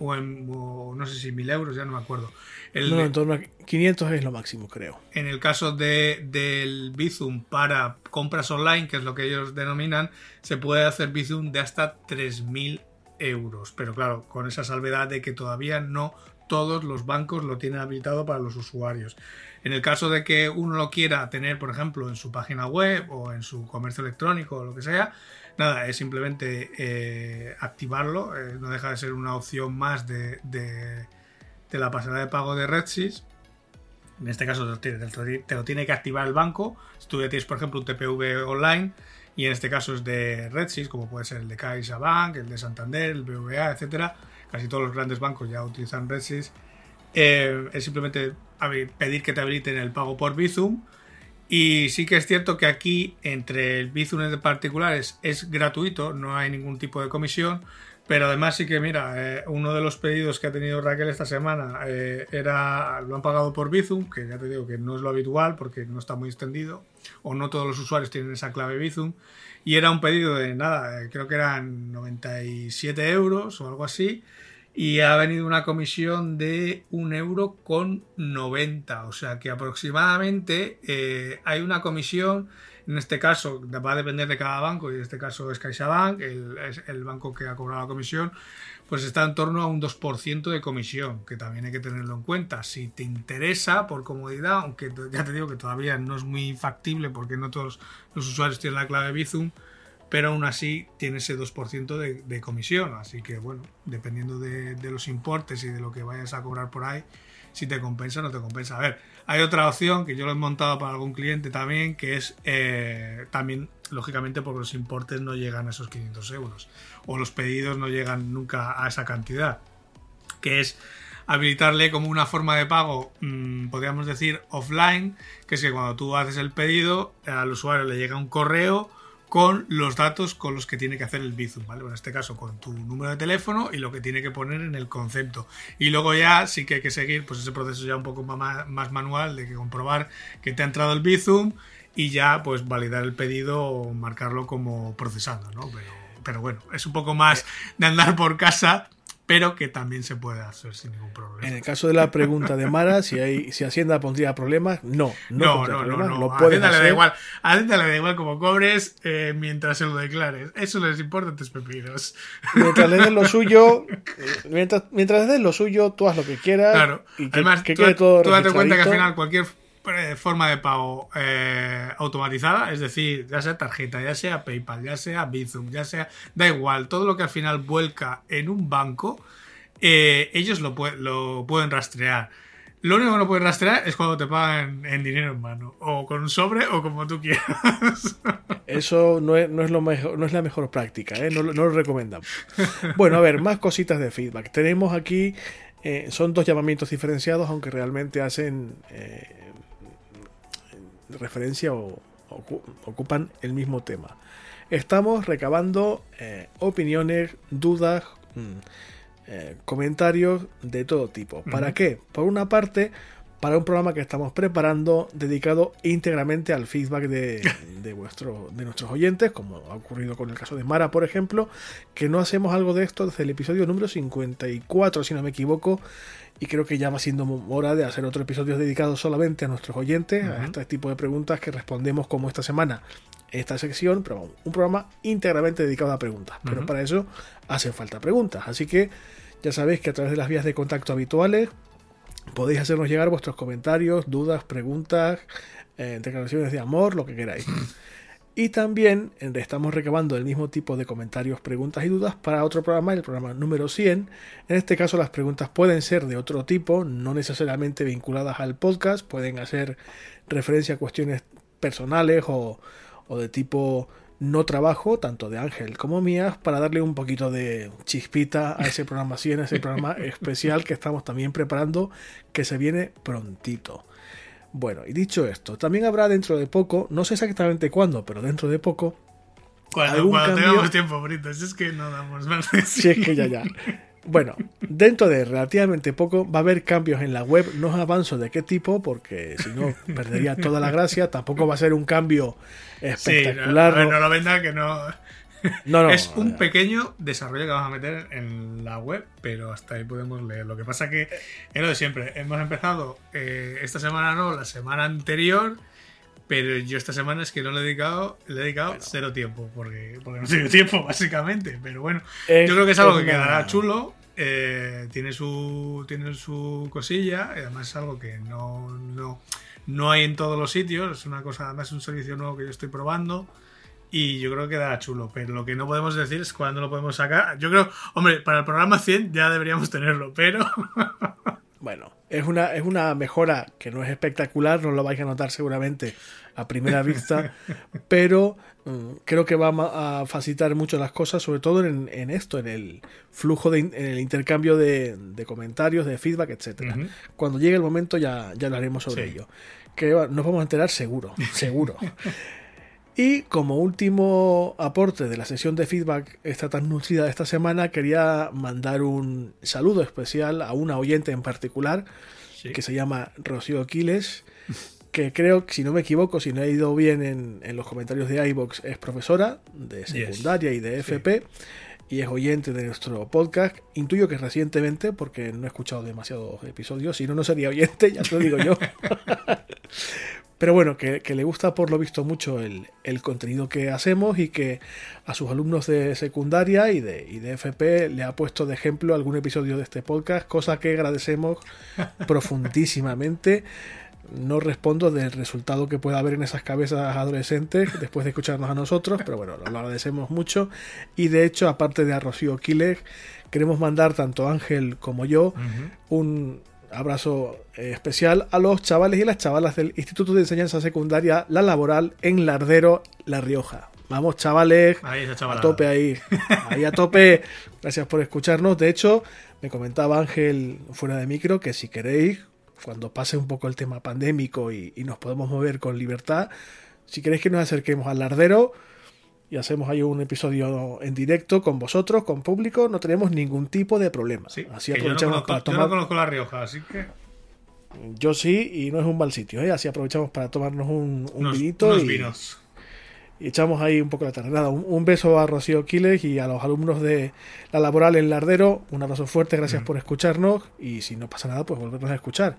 o, en, no sé si 1000 euros, ya no me acuerdo. El, no, en torno a 500 es lo máximo, creo. En el caso de, del Bizum para compras online, que es lo que ellos denominan, se puede hacer Bizum de hasta 3000 euros. Pero claro, con esa salvedad de que todavía no todos los bancos lo tienen habilitado para los usuarios. En el caso de que uno lo quiera tener, por ejemplo, en su página web o en su comercio electrónico o lo que sea, nada, es simplemente eh, activarlo, eh, no deja de ser una opción más de, la pasarela de pago de RedSys. En este caso te, lo tiene que activar el banco. Si tú tienes, por ejemplo, un TPV online, y en este caso es de RedSys, como puede ser el de CaixaBank, el de Santander, el BVA, etcétera. Casi todos los grandes bancos ya utilizan RedSys. Eh, es simplemente pedir que te habiliten el pago por Bizum y sí que es cierto que aquí, entre el Bizum de particulares, es gratuito, no hay ningún tipo de comisión. Pero además sí que, mira, eh, uno de los pedidos que ha tenido Raquel esta semana eh, era, lo han pagado por Bizum, que ya te digo que no es lo habitual porque no está muy extendido, o no todos los usuarios tienen esa clave Bizum, y era un pedido de nada, creo que eran 97 euros o algo así, y ha venido una comisión de un euro con 90. O sea que aproximadamente eh, hay una comisión, en este caso va a depender de cada banco, y en este caso es CaixaBank, el, es el banco que ha cobrado la comisión, pues está en torno a un 2% de comisión, que también hay que tenerlo en cuenta. Si te interesa, por comodidad, aunque ya te digo que todavía no es muy factible porque no todos los usuarios tienen la clave Bizum, pero aún así tiene ese 2% de, de, comisión. Así que bueno, dependiendo de, los importes y de lo que vayas a cobrar por ahí, si te compensa o no te compensa. A ver, hay otra opción que yo lo he montado para algún cliente también, que es eh, también, lógicamente, porque los importes no llegan a esos 500 euros o los pedidos no llegan nunca a esa cantidad, que es habilitarle como una forma de pago, mmm, podríamos decir, offline, que es que cuando tú haces el pedido, al usuario le llega un correo con los datos con los que tiene que hacer el Bizum, ¿vale? En este caso con tu número de teléfono y lo que tiene que poner en el concepto. Y luego ya sí que hay que seguir pues ese proceso ya un poco más, más manual de que comprobar que te ha entrado el Bizum y ya pues validar el pedido o marcarlo como procesando, ¿no? Pero, pero bueno, es un poco más de andar por casa pero que también se puede hacer sin ningún problema. En el caso de la pregunta de Mara, si hay, si Hacienda pondría problemas, no, no, no, no, no, lo no. pueden Hacienda le da hacer. igual, a Hacienda le da igual como cobres eh, mientras se lo declares. Eso les importa tus pepinos. Mientras le den lo suyo, mientras, mientras le den lo suyo, tú haz lo que quieras. Claro. Y que, Además, que tú, quede todo tú date cuenta que al final cualquier eh, forma de pago eh, automatizada, es decir, ya sea tarjeta, ya sea PayPal, ya sea Bizum, ya sea, da igual, todo lo que al final vuelca en un banco, eh, ellos lo, lo, pueden rastrear. Lo único que no pueden rastrear es cuando te pagan en dinero en mano, o con un sobre o como tú quieras. Eso no es, no es, lo mejor, no es la mejor práctica, ¿eh? no, lo recomendamos. Bueno, a ver, más cositas de feedback. Tenemos aquí, eh, son dos llamamientos diferenciados, aunque realmente hacen referencia o, o, ocupan el mismo tema. Estamos recabando eh, opiniones, dudas, mmm, eh, comentarios de todo tipo. ¿Para uh -huh. qué? Por una parte, para un programa que estamos preparando dedicado íntegramente al feedback de, de, vuestro, de nuestros oyentes, como ha ocurrido con el caso de Mara, por ejemplo, que no hacemos algo de esto desde el episodio número 54, si no me equivoco, y creo que ya va siendo hora de hacer otro episodio dedicado solamente a nuestros oyentes, uh -huh. a este tipo de preguntas que respondemos como esta semana esta sección, pero un programa íntegramente dedicado a preguntas. Pero uh -huh. para eso hacen falta preguntas. Así que ya sabéis que a través de las vías de contacto habituales podéis hacernos llegar vuestros comentarios, dudas, preguntas, eh, declaraciones de amor, lo que queráis. Y también estamos recabando el mismo tipo de comentarios, preguntas y dudas para otro programa, el programa número 100. En este caso las preguntas pueden ser de otro tipo, no necesariamente vinculadas al podcast, pueden hacer referencia a cuestiones personales o, o de tipo no trabajo, tanto de Ángel como mías, para darle un poquito de chispita a ese programa 100, a ese programa especial que estamos también preparando, que se viene prontito. Bueno, y dicho esto, también habrá dentro de poco, no sé exactamente cuándo, pero dentro de poco. Cuando, cuando cambio... tengamos tiempo, Brito, si es que no damos más. Si es que ya, ya. Bueno, dentro de relativamente poco va a haber cambios en la web. No os avanzo de qué tipo, porque si no perdería toda la gracia. Tampoco va a ser un cambio espectacular. Sí, no, no, no lo venda que no. No, no, es un pequeño desarrollo que vamos a meter en la web, pero hasta ahí podemos leer. Lo que pasa que es lo de siempre. Hemos empezado eh, esta semana, no, la semana anterior. Pero yo esta semana es que no le he dedicado, le he dedicado bueno. cero tiempo, porque, porque no tengo tiempo, básicamente. Pero bueno, es, yo creo que es algo que una... quedará chulo. Eh, tiene su tiene su cosilla, y además es algo que no, no, no hay en todos los sitios. Es una cosa, además es un servicio nuevo que yo estoy probando. Y yo creo que quedará chulo, pero lo que no podemos decir es cuándo lo podemos sacar. Yo creo, hombre, para el programa 100 ya deberíamos tenerlo, pero. Bueno, es una, es una mejora que no es espectacular, no lo vais a notar seguramente a primera vista, pero um, creo que va a facilitar mucho las cosas, sobre todo en, en esto, en el flujo, de, en el intercambio de, de comentarios, de feedback, etc. Uh -huh. Cuando llegue el momento ya, ya hablaremos sobre sí. ello. Que nos vamos a enterar seguro, seguro. Y como último aporte de la sesión de feedback esta tan nutrida de esta semana, quería mandar un saludo especial a una oyente en particular sí. que se llama Rocío Quiles, que creo que si no me equivoco, si no he ido bien en, en los comentarios de iBox, es profesora de secundaria yes. y de FP. Sí. y es oyente de nuestro podcast. Intuyo que recientemente, porque no he escuchado demasiados episodios, si no, no sería oyente, ya te lo digo yo. Pero bueno, que, le gusta por lo visto mucho el, contenido que hacemos y que a sus alumnos de secundaria y de, y de FP le ha puesto de ejemplo algún episodio de este podcast, cosa que agradecemos profundísimamente no respondo del resultado que pueda haber en esas cabezas adolescentes después de escucharnos a nosotros, pero bueno, lo agradecemos mucho. Y de hecho, aparte de a Rocío Quiles, queremos mandar tanto Ángel como yo un abrazo eh, especial a los chavales y las chavalas del Instituto de Enseñanza Secundaria La Laboral en Lardero, La Rioja. Vamos, chavales, a tope ahí, ahí a tope. Gracias por escucharnos. De hecho, me comentaba Ángel fuera de micro que si queréis cuando pase un poco el tema pandémico y, nos podemos mover con libertad, si queréis que nos acerquemos al lardero y hacemos ahí un episodio en directo con vosotros, con público, no tenemos ningún tipo de problema. así aprovechamos para tomar... Yo no conozco La Rioja, así que... Yo sí, y no es un mal sitio, ¿eh? así aprovechamos para tomarnos un, un vinito y, vinos y echamos ahí un poco la tarde. Nada, un, beso a Rocío Quiles y a los alumnos de la laboral en Lardero. Un abrazo fuerte, gracias mm. por escucharnos y si no pasa nada, pues volvernos a escuchar.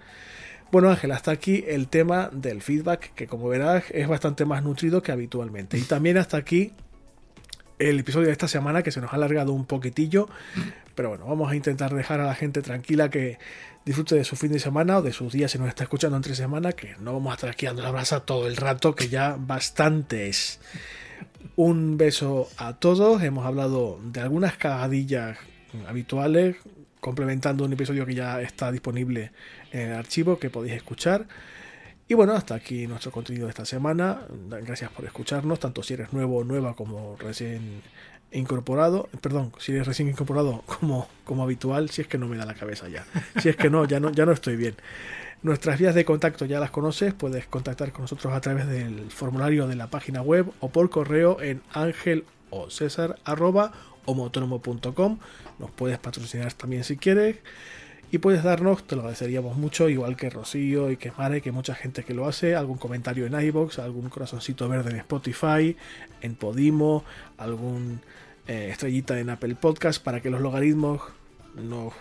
Bueno Ángel, hasta aquí el tema del feedback, que como verás es bastante más nutrido que habitualmente. Y también hasta aquí el episodio de esta semana que se nos ha alargado un poquitillo. Pero bueno, vamos a intentar dejar a la gente tranquila que disfrute de su fin de semana o de sus días si nos está escuchando entre semana, que no vamos a estar aquí dando la brasa todo el rato, que ya bastante es. Un beso a todos. Hemos hablado de algunas cagadillas habituales, complementando un episodio que ya está disponible en el archivo que podéis escuchar. Y bueno, hasta aquí nuestro contenido de esta semana. Gracias por escucharnos, tanto si eres nuevo o nueva como recién incorporado, perdón, si eres recién incorporado como, como habitual, si es que no me da la cabeza ya. Si es que no, ya no, ya no estoy bien. Nuestras vías de contacto ya las conoces, puedes contactar con nosotros a través del formulario de la página web o por correo en ángel o césar arroba Nos puedes patrocinar también si quieres y puedes darnos, te lo agradeceríamos mucho, igual que Rocío y que Mare, que mucha gente que lo hace, algún comentario en iBox, algún corazoncito verde en Spotify, en Podimo, algún eh, estrellita en Apple Podcast para que los logaritmos nos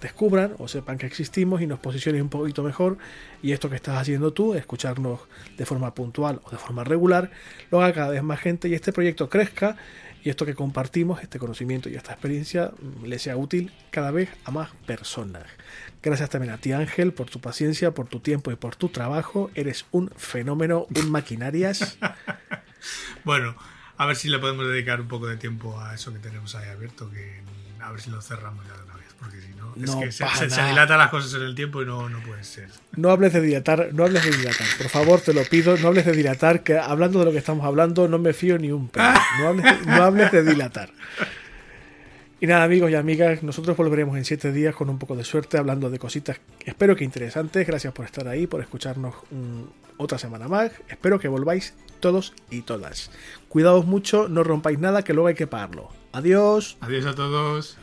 descubran o sepan que existimos y nos posicionen un poquito mejor. Y esto que estás haciendo tú, escucharnos de forma puntual o de forma regular, lo haga cada vez más gente y este proyecto crezca y esto que compartimos, este conocimiento y esta experiencia le sea útil cada vez a más personas. Gracias también a ti Ángel por tu paciencia, por tu tiempo y por tu trabajo. Eres un fenómeno, un maquinarias. bueno, a ver si le podemos dedicar un poco de tiempo a eso que tenemos ahí abierto, que a ver si lo cerramos ya de una vez, porque si no, es que se, se, dilatan las cosas en el tiempo y no, no puede ser. No hables de dilatar, no hables de dilatar, por favor, te lo pido, no hables de dilatar, que hablando de lo que estamos hablando no me fío ni un pelo. No hables, no hables de dilatar. Y nada, amigos y amigas, nosotros volveremos en siete días con un poco de suerte hablando de cositas, espero que interesantes. Gracias por estar ahí, por escucharnos otra semana más. Espero que volváis todos y todas. Cuidaos mucho, no rompáis nada, que luego hay que pagarlo. Adiós. Adiós a todos.